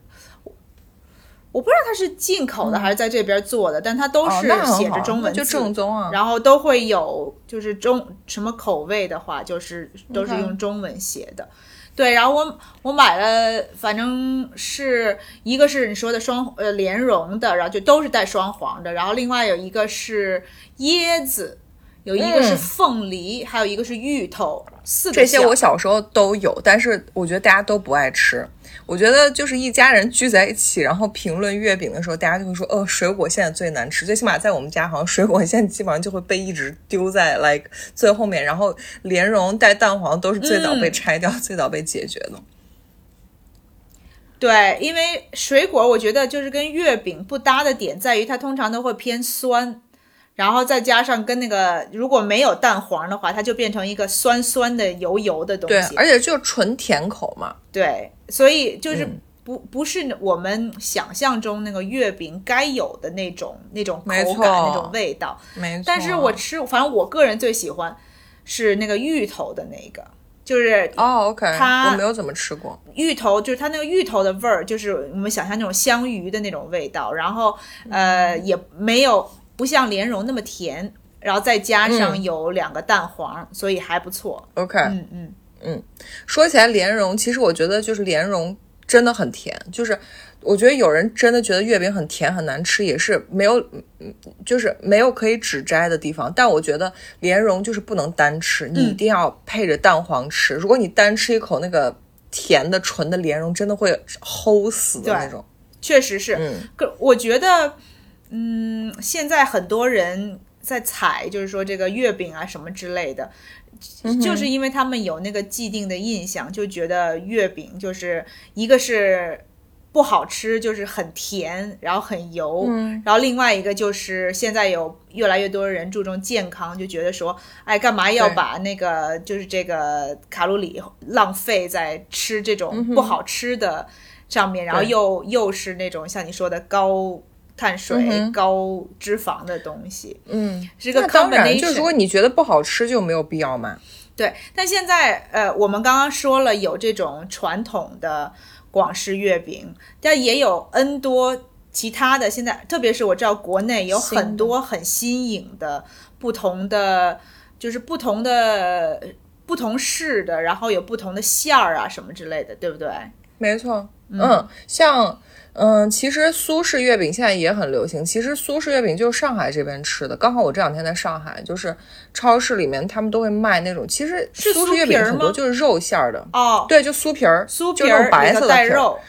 我不知道它是进口的还是在这边做的，但它都是写着中文，就正宗啊。然后都会有就是中什么口味的话，就是都是用中文写的。对，然后我我买了，反正是一个是你说的双呃莲蓉的，然后就都是带双黄的，然后另外有一个是椰子。有一个是凤梨，还有一个是芋头，四个这些我小时候都有，但是我觉得大家都不爱吃。我觉得就是一家人聚在一起，然后评论月饼的时候，大家就会说：“哦，水果现在最难吃。”最起码在我们家，好像水果现在基本上就会被一直丢在 like 最后面，然后莲蓉带蛋黄都是最早被拆掉、最早被解决的。对，因为水果我觉得就是跟月饼不搭的点在于，它通常都会偏酸。然后再加上跟那个如果没有蛋黄的话，它就变成一个酸酸的、油油的东西。对，而且就纯甜口嘛。对，所以就是不不是我们想象中那个月饼该有的那种那种口感、那种味道。没错。但是我吃，反正我个人最喜欢是那个芋头的那个，就是哦，OK，它我没有怎么吃过芋头，就是它那个芋头的味儿，就是我们想象那种香芋的那种味道。然后呃，也没有。不像莲蓉那么甜，然后再加上有两个蛋黄，所以还不错。OK，嗯嗯嗯。说起来莲蓉，其实我觉得就是莲蓉真的很甜，就是我觉得有人真的觉得月饼很甜很难吃，也是没有，就是没有可以指摘的地方。但我觉得莲蓉就是不能单吃，你一定要配着蛋黄吃。如果你单吃一口那个甜的纯的莲蓉，真的会齁死的那种。确实是，可我觉得。嗯，现在很多人在踩，就是说这个月饼啊什么之类的，就是因为他们有那个既定的印象，就觉得月饼就是一个是不好吃，就是很甜，然后很油，然后另外一个就是现在有越来越多人注重健康，就觉得说，哎，干嘛要把那个就是这个卡路里浪费在吃这种不好吃的上面，然后又又是那种像你说的高。碳水高脂肪的东西，嗯，是个 combination。就如果你觉得不好吃，就没有必要买。对，但现在呃，我们刚刚说了有这种传统的广式月饼，但也有 N 多其他的。现在特别是我知道国内有很多很新颖的不同的，就是不同的不同式的，然后有不同的馅儿啊什么之类的，对不对？没错，嗯，像。嗯，其实苏式月饼现在也很流行。其实苏式月饼就是上海这边吃的。刚好我这两天在上海，就是超市里面他们都会卖那种，其实苏式月饼很多就是肉馅儿的。哦，对，就酥皮儿，酥皮儿白色的带肉。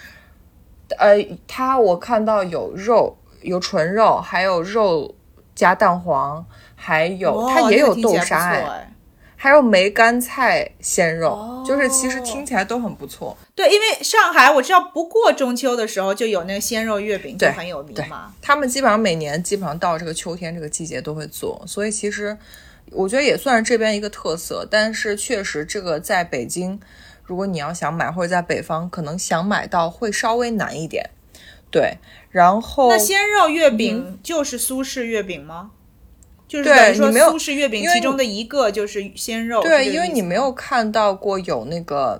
呃，它我看到有肉，有纯肉，还有肉加蛋黄，还有它也有豆沙哎。还有梅干菜鲜肉，就是其实听起来都很不错。对，因为上海我知道，不过中秋的时候就有那个鲜肉月饼，就很有名嘛。他们基本上每年基本上到这个秋天这个季节都会做，所以其实我觉得也算是这边一个特色。但是确实，这个在北京，如果你要想买，或者在北方，可能想买到会稍微难一点。对，然后那鲜肉月饼就是苏式月饼吗？就是等于说苏式月饼其中的一个就是鲜肉，对，因为你没有看到过有那个，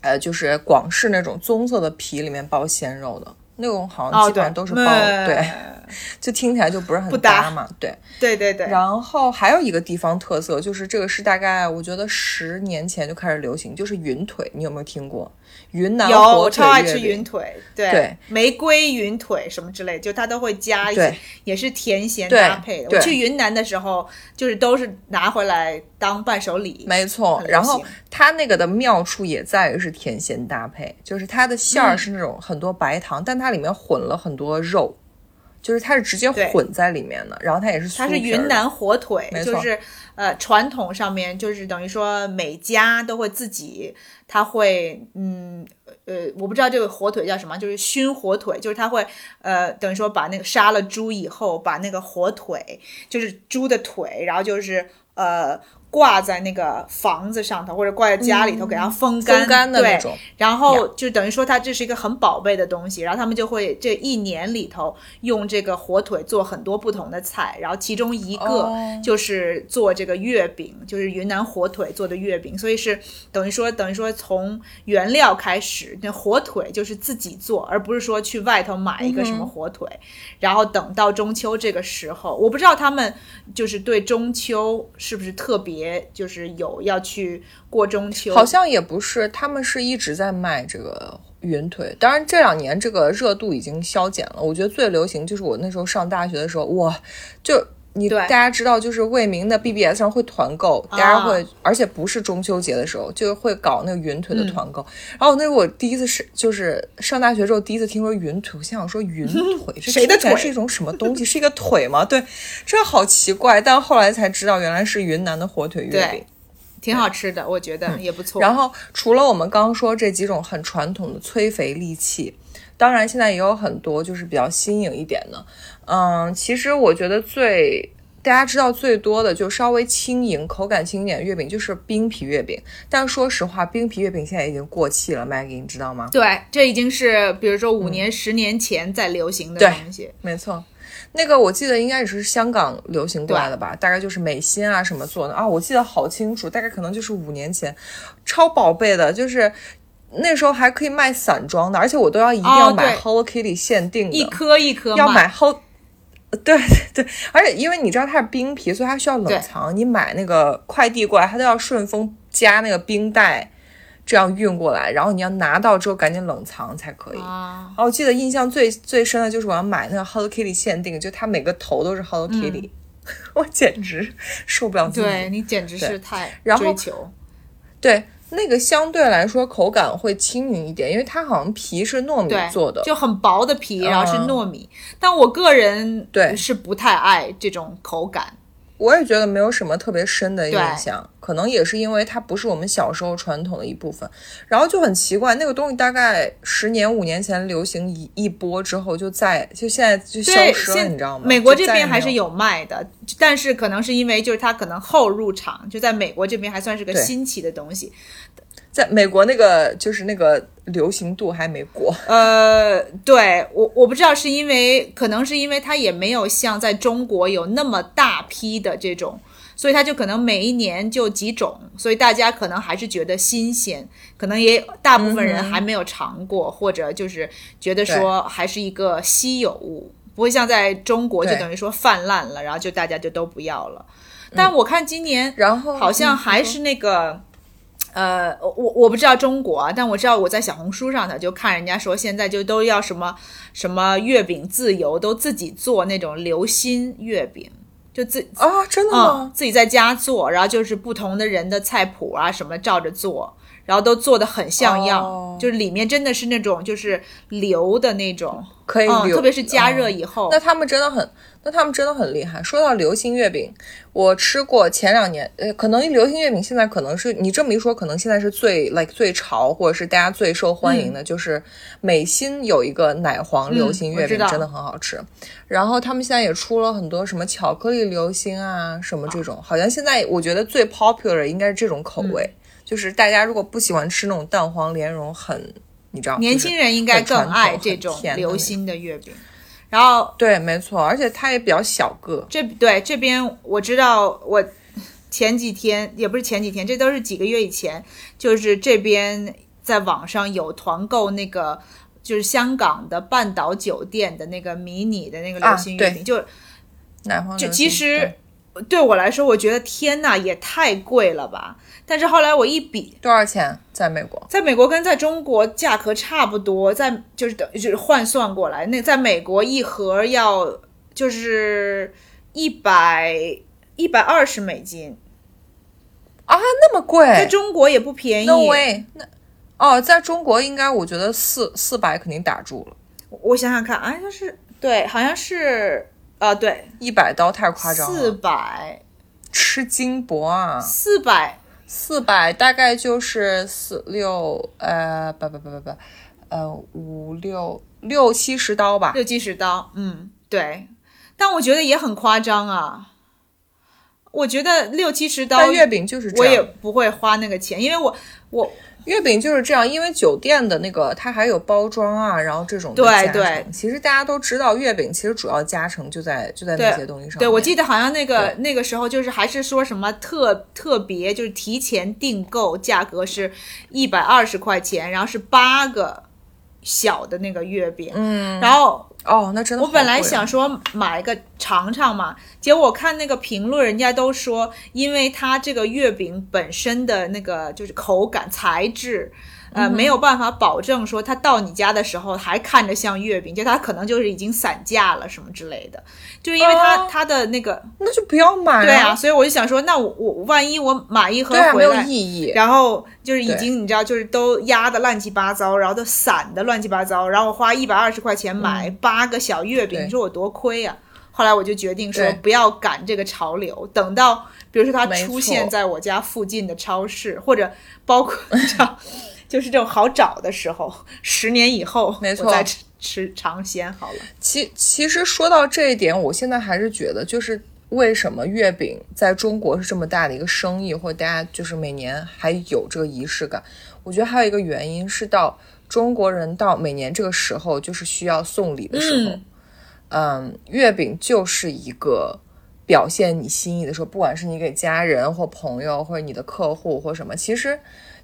呃，就是广式那种棕色的皮里面包鲜肉的，那种好像基本上都是包，对，就听起来就不是很搭嘛，对，对对对。然后还有一个地方特色，就是这个是大概我觉得十年前就开始流行，就是云腿，你有没有听过？云南有，我超爱吃云腿，对，玫瑰云腿什么之类，就它都会加一些，也是甜咸搭配的。我去云南的时候，就是都是拿回来当伴手礼。没错，然后它那个的妙处也在于是甜咸搭配，就是它的馅儿是那种很多白糖，但它里面混了很多肉。就是它是直接混在里面的，然后它也是它是云南火腿，就是呃传统上面就是等于说每家都会自己，他会嗯呃我不知道这个火腿叫什么，就是熏火腿，就是他会呃等于说把那个杀了猪以后，把那个火腿就是猪的腿，然后就是呃。挂在那个房子上头，或者挂在家里头，给它风干风干的那种。然后就等于说，它这是一个很宝贝的东西。然后他们就会这一年里头用这个火腿做很多不同的菜。然后其中一个就是做这个月饼，就是云南火腿做的月饼。所以是等于说，等于说从原料开始，那火腿就是自己做，而不是说去外头买一个什么火腿。然后等到中秋这个时候，我不知道他们就是对中秋是不是特别。也就是有要去过中秋，好像也不是，他们是一直在卖这个云腿。当然这两年这个热度已经消减了。我觉得最流行就是我那时候上大学的时候，哇，就。你大家知道，就是魏明的 BBS 上会团购，大家会，而且不是中秋节的时候，就会搞那个云腿的团购。然后那是我第一次是，就是上大学之后第一次听说云腿，我心想说云腿 谁的腿是一种什么东西？是一个腿吗？对，这好奇怪。但后来才知道，原来是云南的火腿月饼，挺好吃的，我觉得也不错。然后除了我们刚刚说这几种很传统的催肥利器，当然现在也有很多就是比较新颖一点的。嗯，其实我觉得最大家知道最多的就稍微轻盈、口感轻一点的月饼就是冰皮月饼。但说实话，冰皮月饼现在已经过气了，Maggie，你知道吗？对，这已经是比如说五年、十年前在流行的东西。没错，那个我记得应该也是香港流行过来的吧？大概就是美心啊什么做的啊，我记得好清楚，大概可能就是五年前，超宝贝的，就是那时候还可以卖散装的，而且我都要一定要买 Hello Kitty 限定的，一颗一颗要买 Hello。对对，而且因为你知道它是冰皮，所以它需要冷藏。你买那个快递过来，它都要顺丰加那个冰袋，这样运过来。然后你要拿到之后赶紧冷藏才可以。啊，我记得印象最最深的就是我要买那个 Hello Kitty 限定，就它每个头都是 Hello Kitty，我简直受不了自己。对你简直是太追求。对。那个相对来说口感会轻盈一点，因为它好像皮是糯米做的，就很薄的皮，然后是糯米。但我个人对是不太爱这种口感。我也觉得没有什么特别深的印象，可能也是因为它不是我们小时候传统的一部分，然后就很奇怪，那个东西大概十年五年前流行一一波之后，就在就现在就消失了，你知道吗？美国这边还是有卖的，但是可能是因为就是它可能后入场，就在美国这边还算是个新奇的东西。在美国那个就是那个流行度还没过，呃，对我我不知道是因为可能是因为它也没有像在中国有那么大批的这种，所以它就可能每一年就几种，所以大家可能还是觉得新鲜，可能也大部分人还没有尝过，或者就是觉得说还是一个稀有物，不会像在中国就等于说泛滥了，然后就大家就都不要了。但我看今年，然后好像还是那个。呃，我我不知道中国，但我知道我在小红书上的就看人家说现在就都要什么什么月饼自由，都自己做那种流心月饼，就自啊真的吗？自己在家做，然后就是不同的人的菜谱啊什么照着做，然后都做的很像样，就是里面真的是那种就是流的那种，可以流，特别是加热以后，那他们真的很。那他们真的很厉害。说到流心月饼，我吃过前两年，呃，可能流心月饼现在可能是你这么一说，可能现在是最 like 最潮，或者是大家最受欢迎的，就是美心有一个奶黄流心月饼，真的很好吃。然后他们现在也出了很多什么巧克力流心啊，什么这种，好像现在我觉得最 popular 应该是这种口味，就是大家如果不喜欢吃那种蛋黄莲蓉，很你知道，年轻人应该更爱这种流心的月饼。然后对，没错，而且它也比较小个。这对这边我知道，我前几天也不是前几天，这都是几个月以前，就是这边在网上有团购那个就是香港的半岛酒店的那个迷你的那个流心月饼，就南方就其实对我来说，我觉得天呐，也太贵了吧！但是后来我一比，多少钱？在美国，在美国跟在中国价格差不多，在就是等就是换算过来，那在美国一盒要就是一百一百二十美金啊，那么贵，在中国也不便宜。No way，那。哦，在中国应该我觉得四四百肯定打住了。我想想看，啊，就是对，好像是啊，对，一百刀太夸张了。四百，吃金箔啊！四百，四百大概就是四六呃不不不不不呃五六六七十刀吧，六七十刀，嗯，对。但我觉得也很夸张啊。我觉得六七十刀月饼就是我也不会花那个钱，因为我我。月饼就是这样，因为酒店的那个它还有包装啊，然后这种对对，其实大家都知道，月饼其实主要加成就在就在那些东西上。对，我记得好像那个那个时候就是还是说什么特特别，就是提前订购价格是一百二十块钱，然后是八个小的那个月饼，嗯，然后。哦，那真的。我本来想说买一个尝尝嘛，结果我看那个评论，人家都说，因为它这个月饼本身的那个就是口感材质。呃，没有办法保证说他到你家的时候还看着像月饼，就他可能就是已经散架了什么之类的，就是因为他他的那个，那就不要买。对啊，所以我就想说，那我我万一我买一盒回来，没有意义。然后就是已经你知道，就是都压的乱七八糟，然后都散的乱七八糟，然后我花一百二十块钱买八个小月饼，你说我多亏呀？后来我就决定说不要赶这个潮流，等到比如说它出现在我家附近的超市，或者包括这样。就是这种好找的时候，十年以后，没错，再吃吃尝鲜好了。其其实说到这一点，我现在还是觉得，就是为什么月饼在中国是这么大的一个生意，或者大家就是每年还有这个仪式感。我觉得还有一个原因是，到中国人到每年这个时候，就是需要送礼的时候，嗯，月饼就是一个表现你心意的时候，不管是你给家人或朋友，或者你的客户或什么，其实。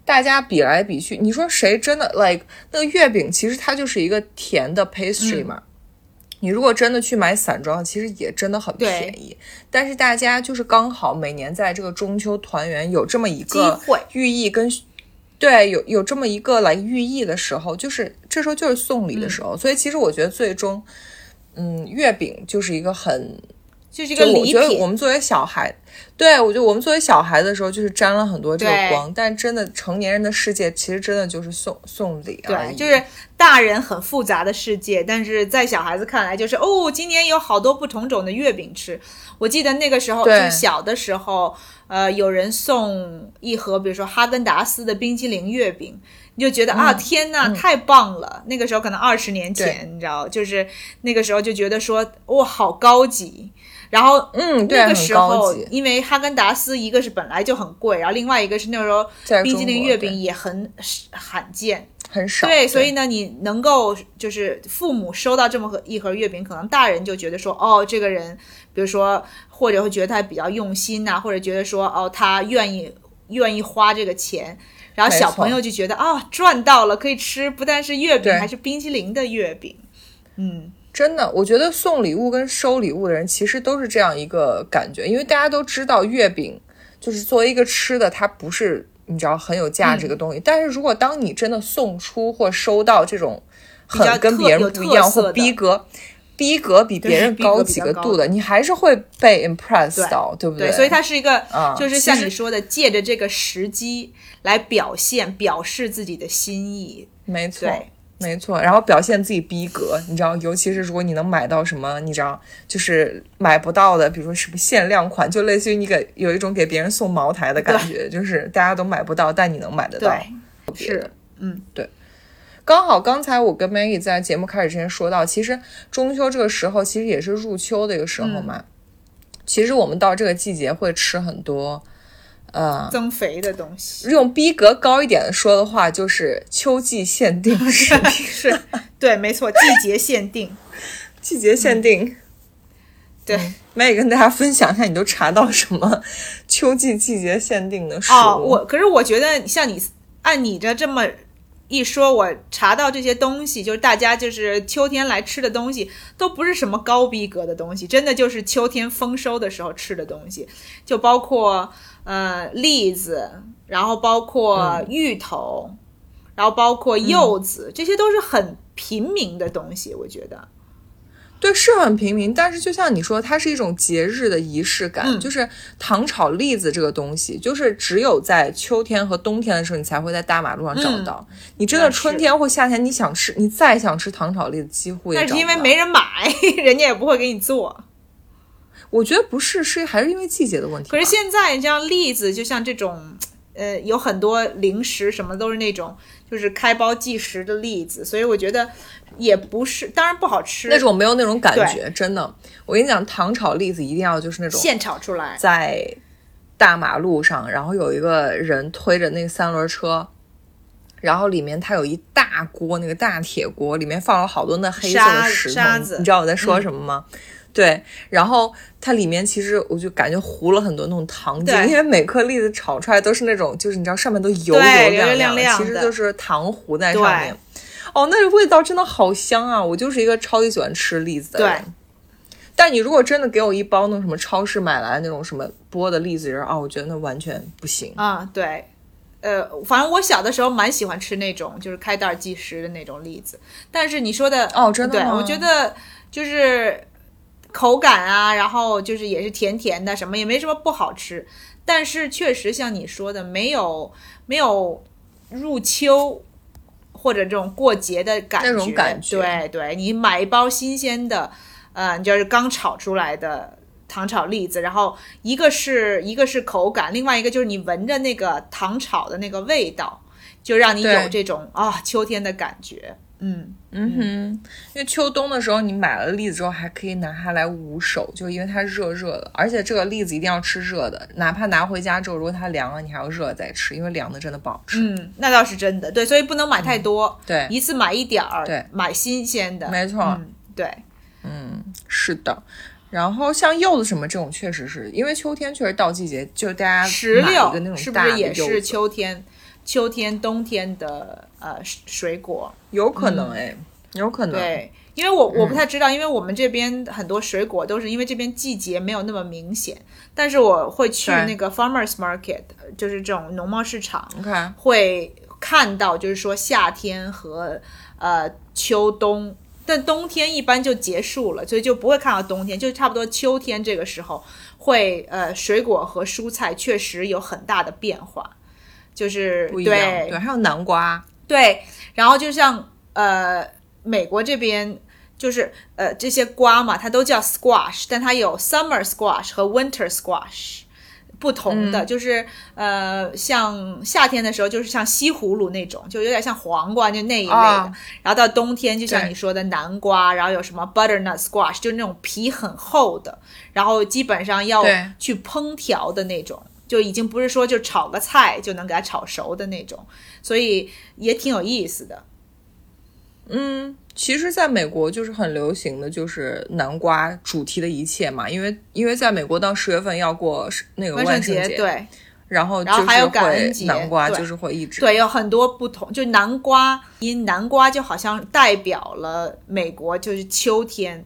大家比来比去，你说谁真的 like 那个月饼？其实它就是一个甜的 pastry 嘛。你如果真的去买散装，其实也真的很便宜。但是大家就是刚好每年在这个中秋团圆有这么一个寓意跟对有有这么一个来寓意的时候，就是这时候就是送礼的时候。所以其实我觉得最终，嗯，月饼就是一个很。就是一个礼品。我们作为小孩，对我觉得我们作为小孩的时候，就是沾了很多这个光。但真的成年人的世界，其实真的就是送送礼。对，就是大人很复杂的世界，但是在小孩子看来，就是哦，今年有好多不同种的月饼吃。我记得那个时候，就小的时候，呃，有人送一盒，比如说哈根达斯的冰激凌月饼，你就觉得啊，天呐，太棒了！那个时候可能二十年前，你知道，就是那个时候就觉得说，哇，好高级。然后，嗯，那个时候，因为哈根达斯一个是本来就很贵，然后另外一个是那时候冰激凌月饼也很罕见，很少。对，所以呢，你能够就是父母收到这么盒一盒月饼，可能大人就觉得说，哦，这个人，比如说或者会觉得他比较用心呐，或者觉得说，哦，他愿意愿意花这个钱，然后小朋友就觉得啊，赚到了，可以吃不但是月饼，还是冰激凌的月饼，嗯。真的，我觉得送礼物跟收礼物的人其实都是这样一个感觉，因为大家都知道月饼就是作为一个吃的，它不是你知道很有价值的东西。但是如果当你真的送出或收到这种很跟别人不一样或逼格逼格比别人高几个度的，你还是会被 impress 到，对不对？所以它是一个，就是像你说的，借着这个时机来表现、表示自己的心意。没错。没错，然后表现自己逼格，你知道，尤其是如果你能买到什么，你知道，就是买不到的，比如说什么限量款，就类似于你给有一种给别人送茅台的感觉，就是大家都买不到，但你能买得到。是，嗯，对。刚好刚才我跟 Maggie 在节目开始之前说到，其实中秋这个时候其实也是入秋的一个时候嘛。其实我们到这个季节会吃很多。呃，增肥的东西，用逼格高一点的说的话，就是秋季限定食品，是对，没错，季节限定，季节限定，对，没跟大家分享一下，你都查到什么秋季季节限定的食物？哦，我可是我觉得像你按你这这么一说，我查到这些东西，就是大家就是秋天来吃的东西，都不是什么高逼格的东西，真的就是秋天丰收的时候吃的东西，就包括呃栗子，然后包括芋头，然后包括柚子，这些都是很平民的东西，我觉得。对，是很平民，但是就像你说，它是一种节日的仪式感。就是糖炒栗子这个东西，就是只有在秋天和冬天的时候，你才会在大马路上找到。你真的春天或夏天，你想吃，你再想吃糖炒栗子，几乎也但是因为没人买，人家也不会给你做。我觉得不是，是还是因为季节的问题。可是现在像栗子，就像这种，呃，有很多零食什么都是那种，就是开包即食的栗子，所以我觉得。也不是，当然不好吃，那种没有那种感觉，真的。我跟你讲，糖炒栗子一定要就是那种现炒出来，在大马路上，然后有一个人推着那个三轮车，然后里面它有一大锅那个大铁锅，里面放了好多那黑色的石头，你知道我在说什么吗？对，然后它里面其实我就感觉糊了很多那种糖精，因为每颗栗子炒出来都是那种，就是你知道上面都油油亮亮的，其实就是糖糊在上面。哦，那个味道真的好香啊！我就是一个超级喜欢吃栗子的人。但你如果真的给我一包那什么超市买来那种什么剥的栗子仁啊，我觉得那完全不行啊。对，呃，反正我小的时候蛮喜欢吃那种就是开袋即食的那种栗子。但是你说的哦，真的，对我觉得就是口感啊，然后就是也是甜甜的，什么也没什么不好吃。但是确实像你说的，没有没有入秋。或者这种过节的感觉，那种感觉，对对，你买一包新鲜的，呃，就是刚炒出来的糖炒栗子，然后一个是一个是口感，另外一个就是你闻着那个糖炒的那个味道，就让你有这种啊秋天的感觉。嗯。嗯哼，因为秋冬的时候，你买了栗子之后还可以拿它来捂手，就因为它热热的，而且这个栗子一定要吃热的，哪怕拿回家之后，如果它凉了，你还要热再吃，因为凉的真的不好吃。嗯，那倒是真的，对，所以不能买太多，对，一次买一点儿，对，买新鲜的，没错，对，嗯，是的。然后像柚子什么这种，确实是因为秋天确实到季节，就大家石榴是不是也是秋天？秋天、冬天的呃水果。有可能哎。有可能。对，因为我我不太知道，因为我们这边很多水果都是因为这边季节没有那么明显，但是我会去那个 farmers market，就是这种农贸市场，会看到就是说夏天和呃秋冬，但冬天一般就结束了，所以就不会看到冬天，就差不多秋天这个时候会呃水果和蔬菜确实有很大的变化，就是对，还有南瓜，对，然后就像呃。美国这边就是呃这些瓜嘛，它都叫 squash，但它有 summer squash 和 winter squash 不同的，就是呃像夏天的时候就是像西葫芦那种，就有点像黄瓜就那一类的，然后到冬天就像你说的南瓜，然后有什么 butternut squash，就是那种皮很厚的，然后基本上要去烹调的那种，就已经不是说就炒个菜就能给它炒熟的那种，所以也挺有意思的。嗯，其实，在美国就是很流行的就是南瓜主题的一切嘛，因为因为在美国到十月份要过那个万圣节，对，然后然后还有感恩节，南瓜就是会一直对，有很多不同，就南瓜因南瓜就好像代表了美国就是秋天。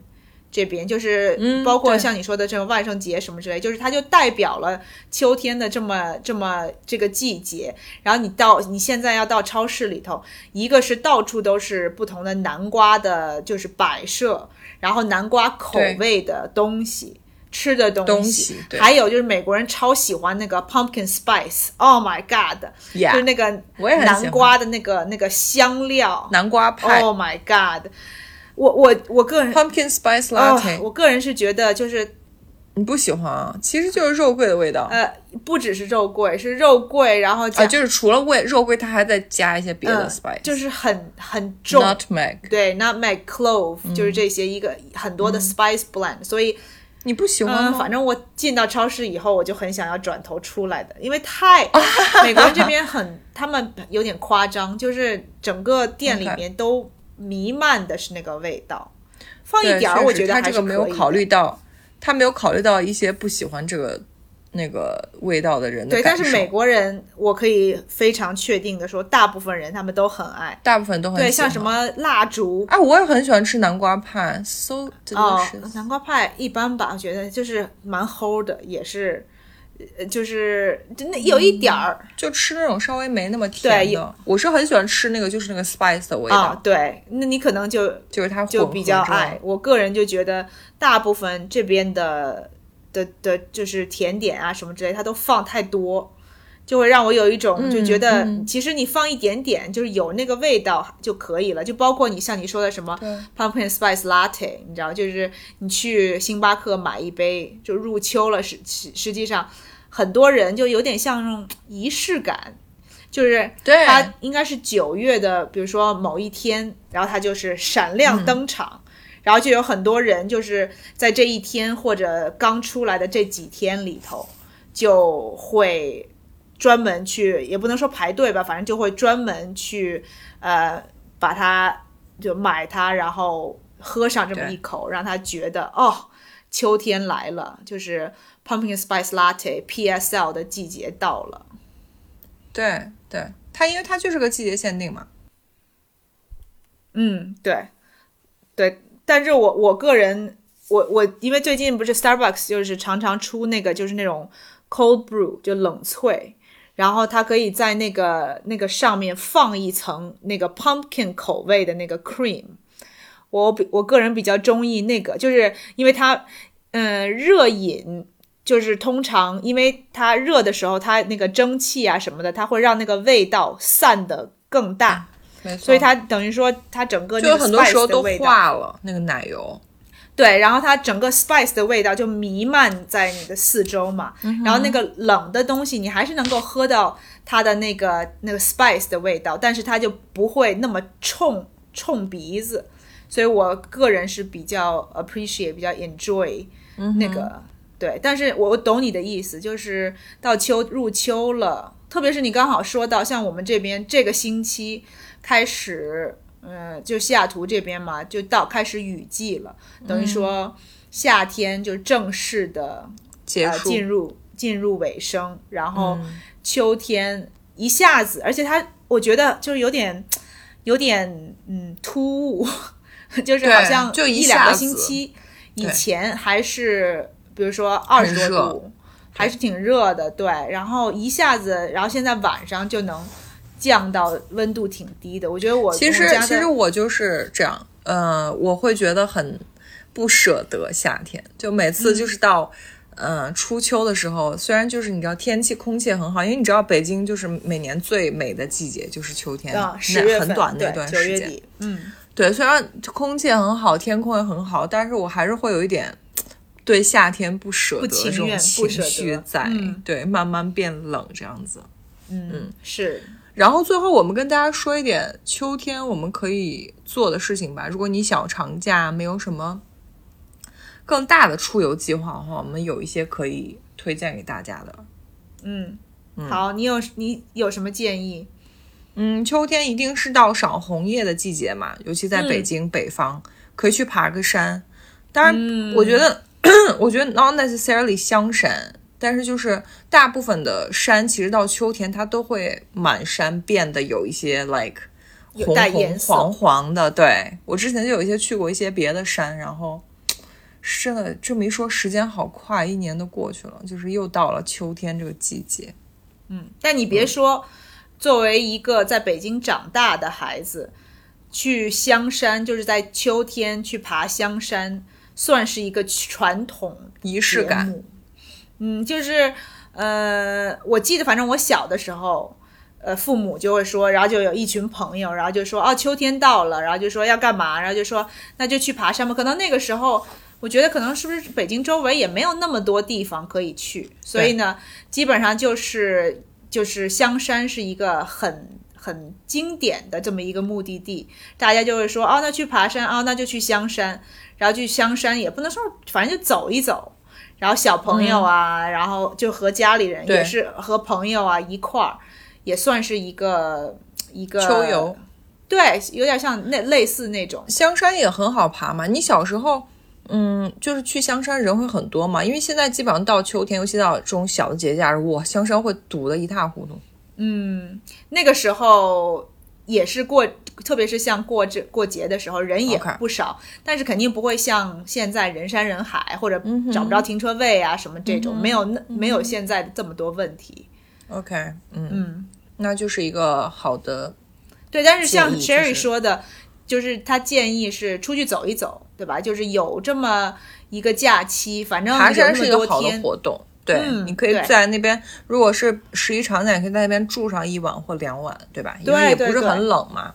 这边就是包括像你说的这个万圣节什么之类，就是它就代表了秋天的这么这么这个季节。然后你到你现在要到超市里头，一个是到处都是不同的南瓜的，就是摆设，然后南瓜口味的东西，吃的东西，还有就是美国人超喜欢那个 pumpkin spice，Oh my god，就是那个南瓜的那个那个香料，南瓜派，Oh my god。我我我个人 pumpkin spice latte，我个人是觉得就是你不喜欢啊，其实就是肉桂的味道。呃，不只是肉桂，是肉桂，然后啊，就是除了味肉桂，它还在加一些别的 spice，就是很很重。Nutmeg，对 nutmeg clove，就是这些一个很多的 spice blend，所以你不喜欢吗？反正我进到超市以后，我就很想要转头出来的，因为太美国人这边很他们有点夸张，就是整个店里面都。弥漫的是那个味道，放一点儿，我觉得他这个没有考虑到，他没有考虑到一些不喜欢这个那个味道的人对，但是美国人我可以非常确定的说，大部分人他们都很爱，大部分都很对，像什么蜡烛，哎，我也很喜欢吃南瓜派，so 哦，南瓜派一般吧，我觉得就是蛮齁的，也是，就是那有一点儿，就吃那种稍微没那么甜的。我是很喜欢吃那个，就是那个 spice 的味道。对，那你可能就就是它就比较爱。我个人就觉得大部分这边的。的的，就是甜点啊什么之类，它都放太多，就会让我有一种就觉得，其实你放一点点，就是有那个味道就可以了。就包括你像你说的什么 pumpkin spice latte，你知道，就是你去星巴克买一杯，就入秋了，实实际上很多人就有点像那种仪式感，就是他应该是九月的，比如说某一天，然后他就是闪亮登场。然后就有很多人就是在这一天或者刚出来的这几天里头，就会专门去，也不能说排队吧，反正就会专门去，呃，把它就买它，然后喝上这么一口，让他觉得哦，秋天来了，就是 pumpkin spice latte PSL 的季节到了。对对，它因为它就是个季节限定嘛。嗯，对，对。但是我我个人，我我因为最近不是 Starbucks 就是常常出那个就是那种 cold brew 就冷萃，然后它可以在那个那个上面放一层那个 pumpkin 口味的那个 cream，我比我个人比较中意那个，就是因为它嗯热饮就是通常因为它热的时候它那个蒸汽啊什么的，它会让那个味道散的更大。没错。所以它等于说，它整个就很多时候都化了那个奶油，对，然后它整个 spice 的味道就弥漫在你的四周嘛，然后那个冷的东西你还是能够喝到它的那个那个 spice 的味道，但是它就不会那么冲冲鼻子，所以我个人是比较 appreciate 比较 enjoy 那个对，但是我懂你的意思，就是到秋入秋了，特别是你刚好说到像我们这边这个星期。开始，嗯，就西雅图这边嘛，就到开始雨季了，等于说夏天就正式的结束，进入进入尾声，然后秋天一下子，而且它我觉得就是有点有点嗯突兀，就是好像就一两个星期以前还是比如说二十多度，还是挺热的，对，然后一下子，然后现在晚上就能。降到温度挺低的，我觉得我其实其实我就是这样，呃，我会觉得很不舍得夏天，就每次就是到嗯初秋的时候，虽然就是你知道天气空气很好，因为你知道北京就是每年最美的季节就是秋天，那很短那段时间，嗯，对，虽然空气很好，天空也很好，但是我还是会有一点对夏天不舍得这种情绪在，对，慢慢变冷这样子，嗯，是。然后最后，我们跟大家说一点秋天我们可以做的事情吧。如果你小长假没有什么更大的出游计划的话，我们有一些可以推荐给大家的。嗯，好，你有你有什么建议？嗯，秋天一定是到赏红叶的季节嘛，尤其在北京北方，可以去爬个山。当然，我觉得，我觉得 not necessarily 香山。但是就是大部分的山，其实到秋天它都会满山变得有一些 like 红红黄黄的。对我之前就有一些去过一些别的山，然后 真的这么一说，时间好快，一年都过去了，就是又到了秋天这个季节。嗯，但你别说，作为一个在北京长大的孩子，去香山就是在秋天去爬香山，算是一个传统仪式感。嗯，就是，呃，我记得，反正我小的时候，呃，父母就会说，然后就有一群朋友，然后就说，哦，秋天到了，然后就说要干嘛，然后就说那就去爬山吧。可能那个时候，我觉得可能是不是北京周围也没有那么多地方可以去，所以呢，基本上就是就是香山是一个很很经典的这么一个目的地，大家就会说，哦，那去爬山，哦，那就去香山，然后去香山也不能说，反正就走一走。然后小朋友啊，然后就和家里人也是和朋友啊一块儿，也算是一个一个秋游，对，有点像那类似那种。香山也很好爬嘛。你小时候，嗯，就是去香山人会很多嘛，因为现在基本上到秋天，尤其到这种小的节假日，哇，香山会堵得一塌糊涂。嗯，那个时候也是过，特别是像过这过节的时候，人也不少，但是肯定不会像现在人山人海，或者找不着停车位啊什么这种，没有那没有现在这么多问题。OK，嗯嗯，那就是一个好的。对，但是像 Sherry 说的，就是他建议是出去走一走，对吧？就是有这么一个假期，反正爬山是一个好的活动。对，你可以在那边，如果是十一长假，可以在那边住上一晚或两晚，对吧？因为也不是很冷嘛。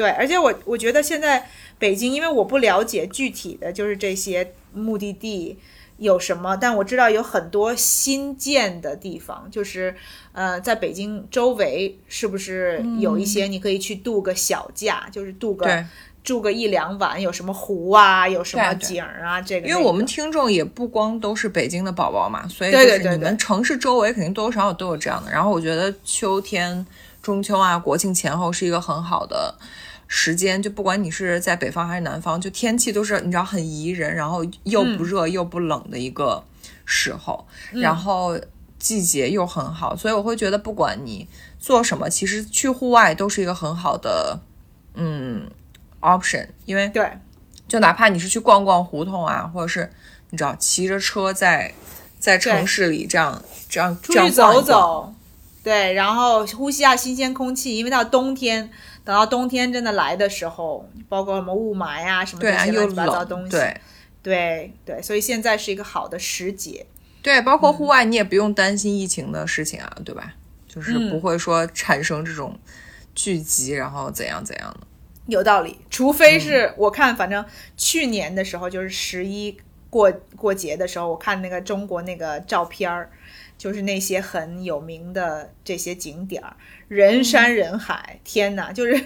对，而且我我觉得现在北京，因为我不了解具体的就是这些目的地有什么，但我知道有很多新建的地方，就是呃，在北京周围是不是有一些你可以去度个小假，就是度个。住个一两晚，有什么湖啊，有什么景儿啊？这个，因为我们听众也不光都是北京的宝宝嘛，所以就是你们城市周围肯定多多少少都有这样的。然后我觉得秋天、中秋啊、国庆前后是一个很好的时间，就不管你是在北方还是南方，就天气都是你知道很宜人，然后又不热又不冷的一个时候，然后季节又很好，所以我会觉得不管你做什么，其实去户外都是一个很好的，嗯。option，因为对，就哪怕你是去逛逛胡同啊，或者是你知道骑着车在在城市里这样这样出去走走，对，然后呼吸下新鲜空气，因为到冬天，等到冬天真的来的时候，包括什么雾霾呀什么这些乱七八糟东西，对对对，所以现在是一个好的时节，对，包括户外你也不用担心疫情的事情啊，对吧？就是不会说产生这种聚集，然后怎样怎样的。有道理，除非是我看，反正去年的时候，就是十一过过节的时候，我看那个中国那个照片儿，就是那些很有名的这些景点儿，人山人海，天哪，就是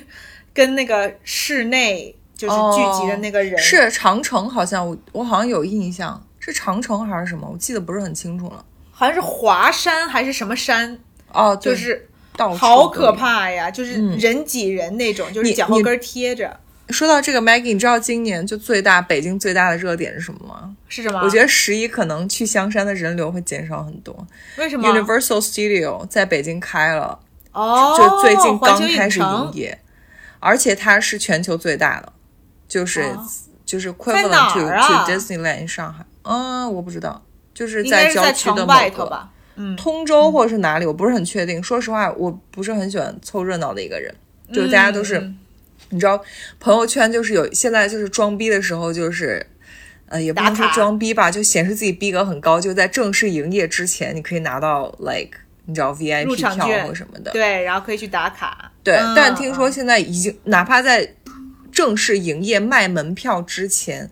跟那个室内就是聚集的那个人是长城，好像我我好像有印象，是长城还是什么？我记得不是很清楚了，好像是华山还是什么山哦，就是。好可怕呀！就是人挤人那种，就是脚后跟贴着。说到这个，Maggie，你知道今年就最大北京最大的热点是什么吗？是什么？我觉得十一可能去香山的人流会减少很多。为什么？Universal Studio 在北京开了，哦，就最近刚开始营业，而且它是全球最大的，就是就是 equivalent to to Disneyland 上海。嗯，我不知道，就是在郊区的某个。通州或者是哪里，我不是很确定。说实话，我不是很喜欢凑热闹的一个人，就是大家都是，你知道，朋友圈就是有现在就是装逼的时候，就是呃，也不能说装逼吧，就显示自己逼格很高，就在正式营业之前，你可以拿到 like 你知道 VIP 票或什么的，对，然后可以去打卡。对，但听说现在已经，哪怕在正式营业卖门票之前。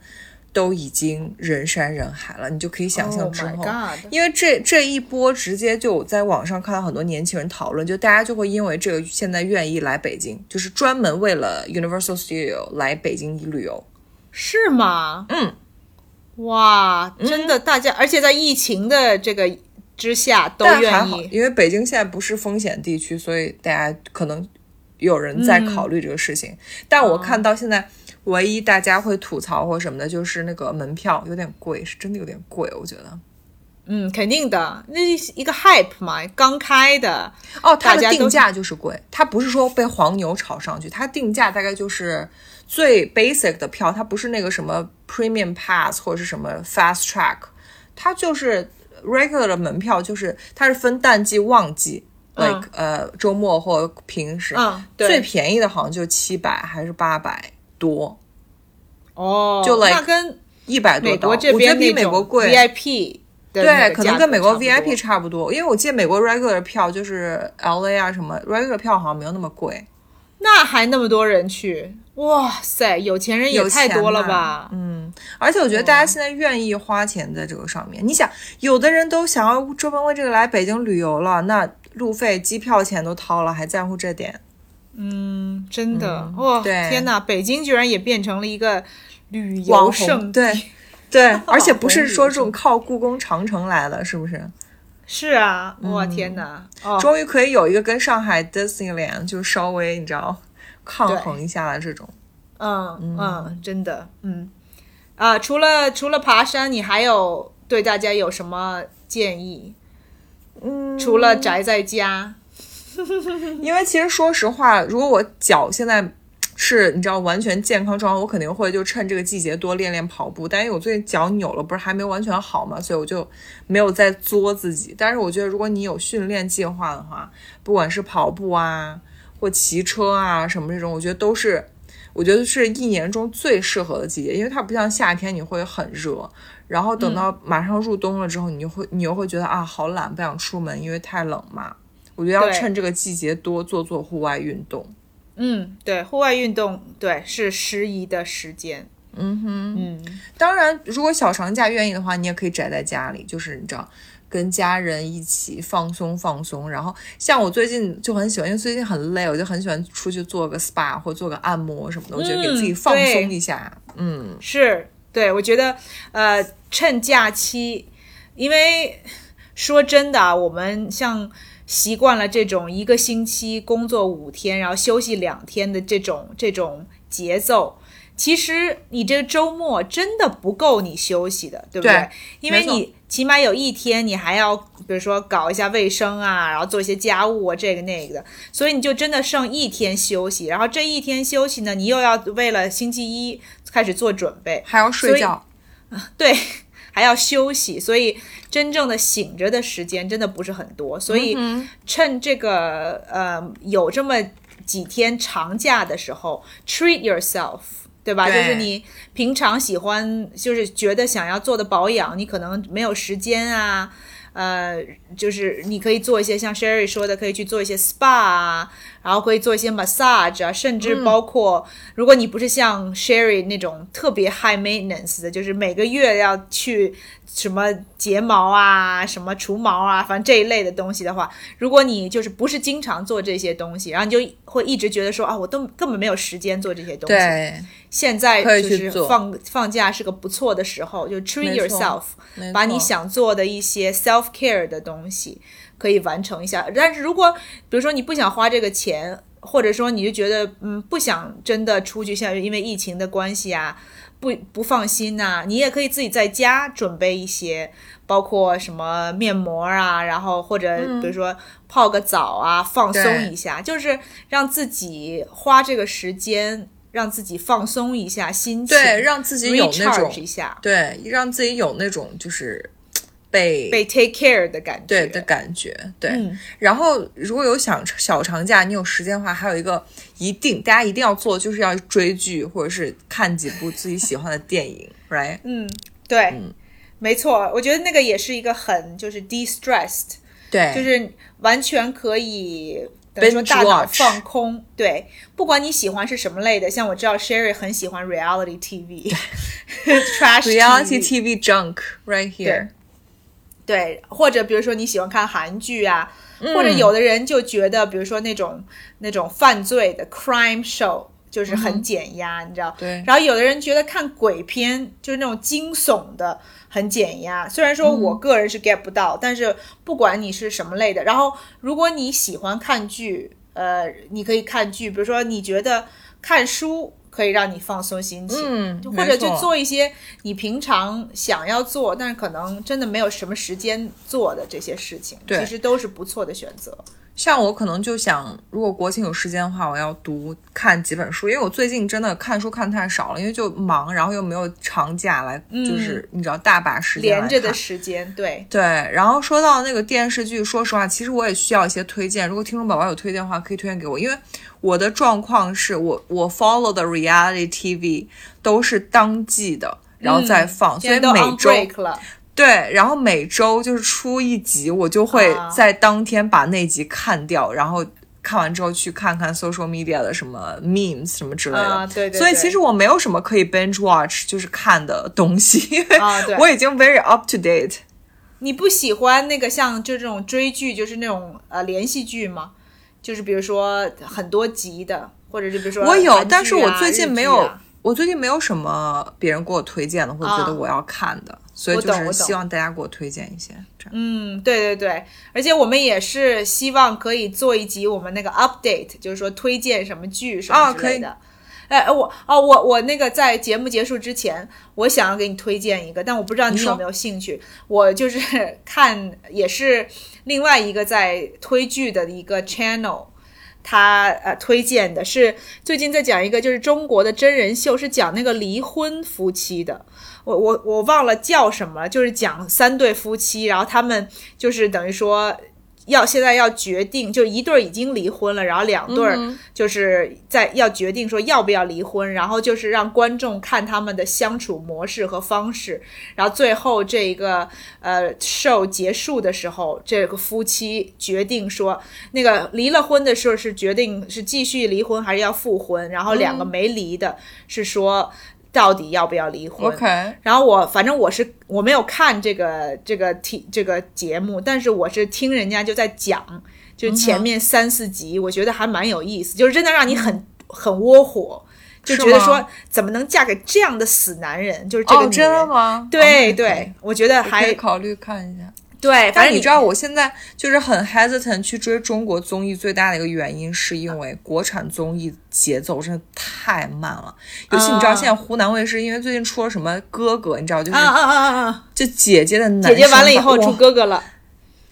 都已经人山人海了，你就可以想象之后，因为这这一波直接就在网上看到很多年轻人讨论，就大家就会因为这个现在愿意来北京，就是专门为了 Universal Studio 来北京旅游，是吗？嗯，哇，真的，大家而且在疫情的这个之下都愿意，因为北京现在不是风险地区，所以大家可能有人在考虑这个事情，但我看到现在。唯一大家会吐槽或什么的，就是那个门票有点贵，是真的有点贵，我觉得。嗯，肯定的，那一个 hype 嘛，刚开的哦，它的定价就是贵，它不是说被黄牛炒上去，它定价大概就是最 basic 的票，它不是那个什么 premium pass 或者是什么 fast track，它就是 regular 的门票，就是它是分淡季旺季，like 呃周末或平时，嗯，最便宜的好像就七百还是八百。多哦，就那跟一百多刀，我觉得比美国贵。VIP 对，可能跟美国 VIP 差不多，因为我记得美国 regular 票就是 LA 啊什么 regular 票好像没有那么贵。那还那么多人去，哇塞，有钱人也太多了吧？嗯，而且我觉得大家现在愿意花钱在这个上面。你想，有的人都想要专门为这个来北京旅游了，那路费、机票钱都掏了，还在乎这点？嗯，真的哇！天哪，北京居然也变成了一个旅游胜地，对对，而且不是说这种靠故宫长城来的，是不是？是啊，哇天哪！终于可以有一个跟上海 Disneyland 就稍微你知道抗衡一下的这种，嗯嗯，真的，嗯啊，除了除了爬山，你还有对大家有什么建议？嗯，除了宅在家，因为其实说实话，如果我脚现在。是，你知道完全健康状况，我肯定会就趁这个季节多练练跑步。但因为我最近脚扭了，不是还没有完全好嘛，所以我就没有再作自己。但是我觉得，如果你有训练计划的话，不管是跑步啊，或骑车啊什么这种，我觉得都是，我觉得是一年中最适合的季节，因为它不像夏天你会很热，然后等到马上入冬了之后，你就会你又会觉得啊好懒，不想出门，因为太冷嘛。我觉得要趁这个季节多做做户外运动。嗯，对，户外运动对是适宜的时间。嗯哼，嗯，当然，如果小长假愿意的话，你也可以宅在家里，就是你知道，跟家人一起放松放松。然后，像我最近就很喜欢，因为最近很累，我就很喜欢出去做个 SPA 或做个按摩什么的，我觉得给自己放松一下。嗯，是对，我觉得呃，趁假期，因为说真的，我们像。习惯了这种一个星期工作五天，然后休息两天的这种这种节奏，其实你这个周末真的不够你休息的，对不对？因为你起码有一天你还要，比如说搞一下卫生啊，然后做一些家务啊，这个那个的，所以你就真的剩一天休息。然后这一天休息呢，你又要为了星期一开始做准备，还要睡觉，对。还要休息，所以真正的醒着的时间真的不是很多。所以趁这个呃有这么几天长假的时候，treat yourself，对吧？就是你平常喜欢，就是觉得想要做的保养，你可能没有时间啊。呃，就是你可以做一些像 Sherry 说的，可以去做一些 SPA 啊，然后可以做一些 massage 啊，甚至包括如果你不是像 Sherry 那种特别 high maintenance 的，就是每个月要去。什么睫毛啊，什么除毛啊，反正这一类的东西的话，如果你就是不是经常做这些东西，然后你就会一直觉得说啊，我都根本没有时间做这些东西。对，现在就是放放假是个不错的时候，就 treat yourself，把你想做的一些 self care 的东西可以完成一下。但是如果比如说你不想花这个钱，或者说你就觉得嗯不想真的出去，像因为疫情的关系啊。不不放心呐，你也可以自己在家准备一些，包括什么面膜啊，然后或者比如说泡个澡啊，放松一下，就是让自己花这个时间，让自己放松一下心情，对，让自己有那种一下，对，让自己有那种就是。被被 take care 的感觉，对的感觉，对。然后如果有想小长假，你有时间的话，还有一个一定大家一定要做，就是要追剧或者是看几部自己喜欢的电影，right？嗯，对，没错，我觉得那个也是一个很就是 de-stressed，对，就是完全可以等于说大脑放空，对，不管你喜欢是什么类的，像我知道 Sherry 很喜欢 reality TV，trash reality TV junk right here。对，或者比如说你喜欢看韩剧啊，或者有的人就觉得，比如说那种那种犯罪的 crime show 就是很减压，你知道？对。然后有的人觉得看鬼片就是那种惊悚的很减压。虽然说我个人是 get 不到，但是不管你是什么类的，然后如果你喜欢看剧，呃，你可以看剧，比如说你觉得看书。可以让你放松心情，嗯，或者去做一些你平常想要做，但是可能真的没有什么时间做的这些事情，其实都是不错的选择。像我可能就想，如果国庆有时间的话，我要读看几本书，因为我最近真的看书看太少了，因为就忙，然后又没有长假来，就是你知道大把时间连着的时间，对对。然后说到那个电视剧，说实话，其实我也需要一些推荐。如果听众宝宝有推荐的话，可以推荐给我，因为。我的状况是我我 follow 的 reality TV 都是当季的，然后再放，所以每周对，然后每周就是出一集，我就会在当天把那集看掉，然后看完之后去看看 social media 的什么 memes 什么之类的。对对。所以其实我没有什么可以 binge watch 就是看的东西，因为 我已经 very up to date。你不喜欢那个像就这种追剧，就是那种呃连续剧吗？就是比如说很多集的，或者是比如说我有，但是我最近没有，我最近没有什么别人给我推荐的，或者觉得我要看的，所以就是希望大家给我推荐一些。嗯，对对对，而且我们也是希望可以做一集我们那个 update，就是说推荐什么剧什么之类的。哎，我哦，我我那个在节目结束之前，我想要给你推荐一个，但我不知道你有没有兴趣。我就是 看也是另外一个在推剧的一个 channel。他呃推荐的是最近在讲一个就是中国的真人秀，是讲那个离婚夫妻的。我我我忘了叫什么，就是讲三对夫妻，然后他们就是等于说。要现在要决定，就一对儿已经离婚了，然后两对儿就是在要决定说要不要离婚，然后就是让观众看他们的相处模式和方式，然后最后这个呃 show 结束的时候，这个夫妻决定说，那个离了婚的时候是决定是继续离婚还是要复婚，然后两个没离的是说。到底要不要离婚？OK，然后我反正我是我没有看这个这个题这个节目，但是我是听人家就在讲，就前面三四集，我觉得还蛮有意思，就是真的让你很很窝火，就觉得说怎么能嫁给这样的死男人？就是这个女人，真的吗？对对，我觉得还考虑看一下。对，反正你知道，我现在就是很 hesitant 去追中国综艺，最大的一个原因是因为国产综艺节奏真的太慢了。尤其你知道，现在湖南卫视因为最近出了什么哥哥，你知道，就是啊啊啊啊，就姐姐的男姐姐完了以后出哥哥了，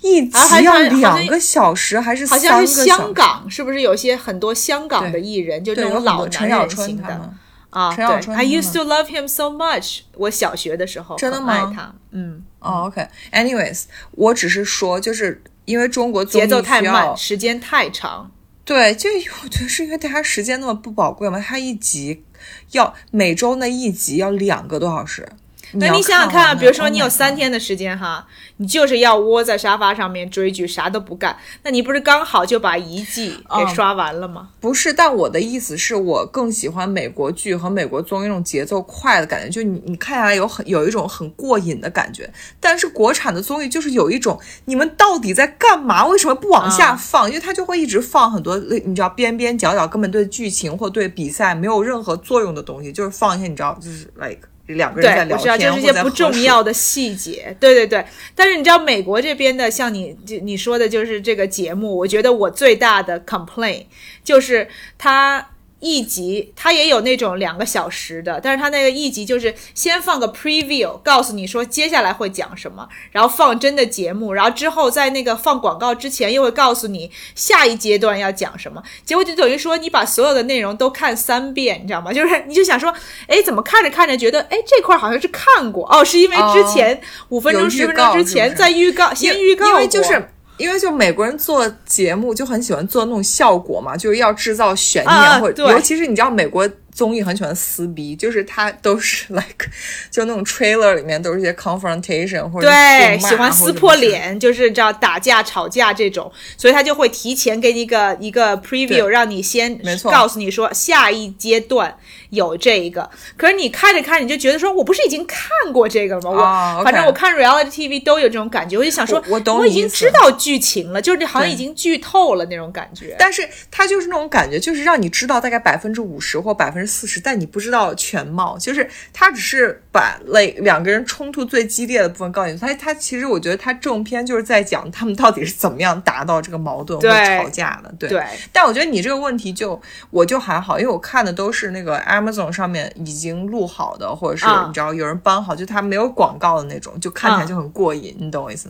一集要两个小时还是好像是香港，是不是有些很多香港的艺人，就这种老男人型的。啊，陈小春，I used to love him so much。我小学的时候真的爱他，嗯，哦，OK，anyways，我只是说，就是因为中国节奏太慢，时间太长，对，就我觉得是因为大家时间那么不宝贵嘛，他一集要每周那一集要两个多小时。那你想想看，比如说你有三天的时间哈，你就是要窝在沙发上面追剧，啥都不干，那你不是刚好就把一季给刷完了吗？不是，但我的意思是我更喜欢美国剧和美国综艺那种节奏快的感觉，就你你看下来有很有一种很过瘾的感觉。但是国产的综艺就是有一种你们到底在干嘛？为什么不往下放？因为它就会一直放很多你知道边边角角根本对剧情或对比赛没有任何作用的东西，就是放一些你知道就是 like。两个人在聊天，就是一些不重要的细节。对对对，但是你知道美国这边的，像你就你说的，就是这个节目，我觉得我最大的 complaint 就是他。一集它也有那种两个小时的，但是它那个一集就是先放个 preview，告诉你说接下来会讲什么，然后放真的节目，然后之后在那个放广告之前又会告诉你下一阶段要讲什么，结果就等于说你把所有的内容都看三遍，你知道吗？就是你就想说，哎，怎么看着看着觉得，哎，这块好像是看过哦，是因为之前五分钟十分钟之前在预告先预告，因为就是。因为就美国人做节目就很喜欢做那种效果嘛，就是要制造悬念，或者尤其是你知道美国。综艺很喜欢撕逼，就是他都是 like 就那种 trailer 里面都是一些 confrontation 或者对喜欢撕破脸，就是叫打架吵架这种，所以他就会提前给你一个一个 preview，让你先没错告诉你说下一阶段有这一个。可是你看着看着你就觉得说我不是已经看过这个了吗？我反正我看 reality TV 都有这种感觉，我就想说我已经知道剧情了，就是好像已经剧透了那种感觉。但是他就是那种感觉，就是让你知道大概百分之五十或百分之。四十，但你不知道全貌，就是他只是把类两个人冲突最激烈的部分告诉你。他他其实我觉得他正片就是在讲他们到底是怎么样达到这个矛盾或吵架的。对，但我觉得你这个问题就我就还好，因为我看的都是那个 Amazon 上面已经录好的，或者是你知道有人搬好，就他没有广告的那种，就看起来就很过瘾，你懂我意思？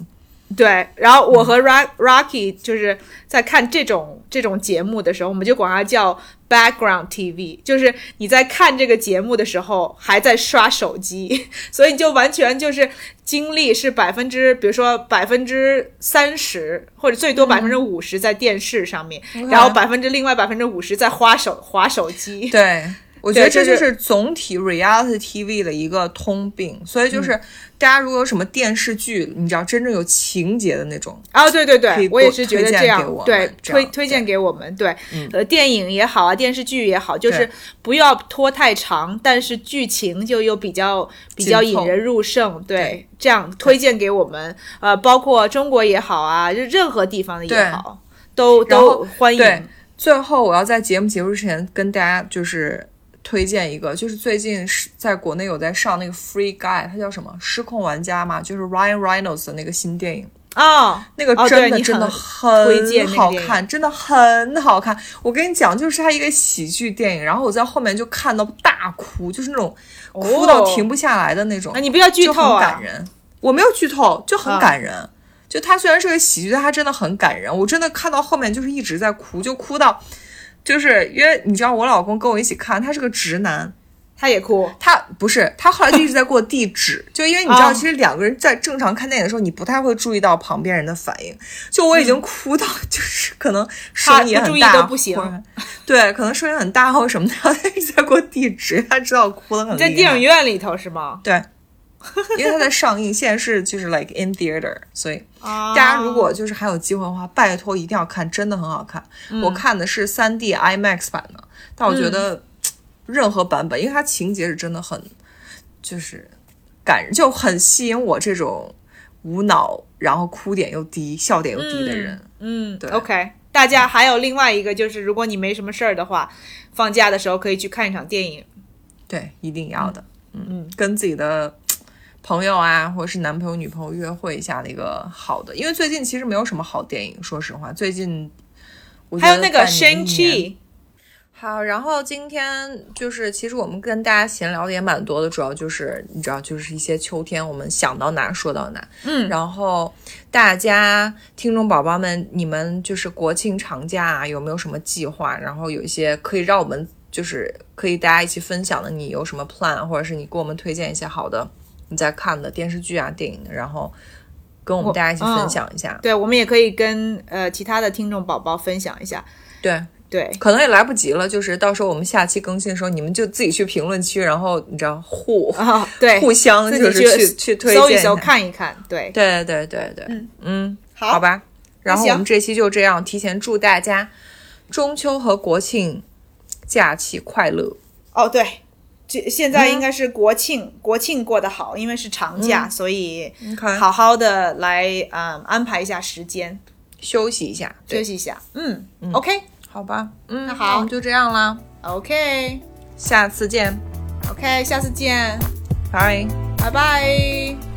对，然后我和 Rocky 就是在看这种这种节目的时候，我们就管它叫 background TV，就是你在看这个节目的时候还在刷手机，所以你就完全就是精力是百分之，比如说百分之三十或者最多百分之五十在电视上面，然后百分之另外百分之五十在花手划手机。对。我觉得这就是总体 reality TV 的一个通病，所以就是大家如果有什么电视剧，你知道真正有情节的那种啊，对对对，我也是觉得这样，对推推荐给我们，对，呃，电影也好啊，电视剧也好，就是不要拖太长，但是剧情就又比较比较引人入胜，对，这样推荐给我们，呃，包括中国也好啊，就任何地方的也好，都都欢迎。最后，我要在节目结束之前跟大家就是。推荐一个，就是最近是在国内有在上那个 Free Guy，它叫什么？失控玩家嘛，就是 Ryan Reynolds 的那个新电影。啊，那个真的真的很好看，真的很好看。我跟你讲，就是它一个喜剧电影，然后我在后面就看到大哭，就是那种哭到停不下来的那种。你不要剧透啊！感人，我没有剧透，就很感人。就它虽然是个喜剧，但它真的很感人。我真的看到后面就是一直在哭，就哭到，就是因为你知道我老公跟我一起看，他是个直男。他也哭，他不是，他后来就一直在给我递纸，就因为你知道，其实两个人在正常看电影的时候，你不太会注意到旁边人的反应。就我已经哭到，就是可能声音很大，都不行。对，可能声音很大或者什么的，他一直在给我递纸，他知道我哭的很。在电影院里头是吗？对，因为它在上映，现在是就是 like in theater，所以大家如果就是还有机会的话，拜托一定要看，真的很好看。我看的是三 D IMAX 版的，但我觉得。任何版本，因为它情节是真的很，就是感人，就很吸引我这种无脑，然后哭点又低、笑点又低的人。嗯，对。OK，大家还有另外一个，就是如果你没什么事儿的话，放假的时候可以去看一场电影。对，一定要的。嗯嗯，跟自己的朋友啊，或者是男朋友、女朋友约会一下那个好的，因为最近其实没有什么好电影，说实话。最近还有那个《Shang Chi》。好，然后今天就是，其实我们跟大家闲聊的也蛮多的，主要就是你知道，就是一些秋天我们想到哪说到哪。嗯，然后大家听众宝宝们，你们就是国庆长假啊，有没有什么计划？然后有一些可以让我们就是可以大家一起分享的，你有什么 plan，或者是你给我们推荐一些好的你在看的电视剧啊、电影，然后跟我们大家一起分享一下。对，我们也可以跟呃其他的听众宝宝分享一下。对。对，可能也来不及了。就是到时候我们下期更新的时候，你们就自己去评论区，然后你知道互啊，对，互相就是去去推荐，搜一搜看一看。对，对对对对，嗯嗯，好吧。然后我们这期就这样，提前祝大家中秋和国庆假期快乐。哦，对，这现在应该是国庆，国庆过得好，因为是长假，所以好好的来嗯安排一下时间，休息一下，休息一下。嗯，OK。好吧，嗯，那好，我们就这样啦。OK，下次见。OK，下次见。拜拜拜。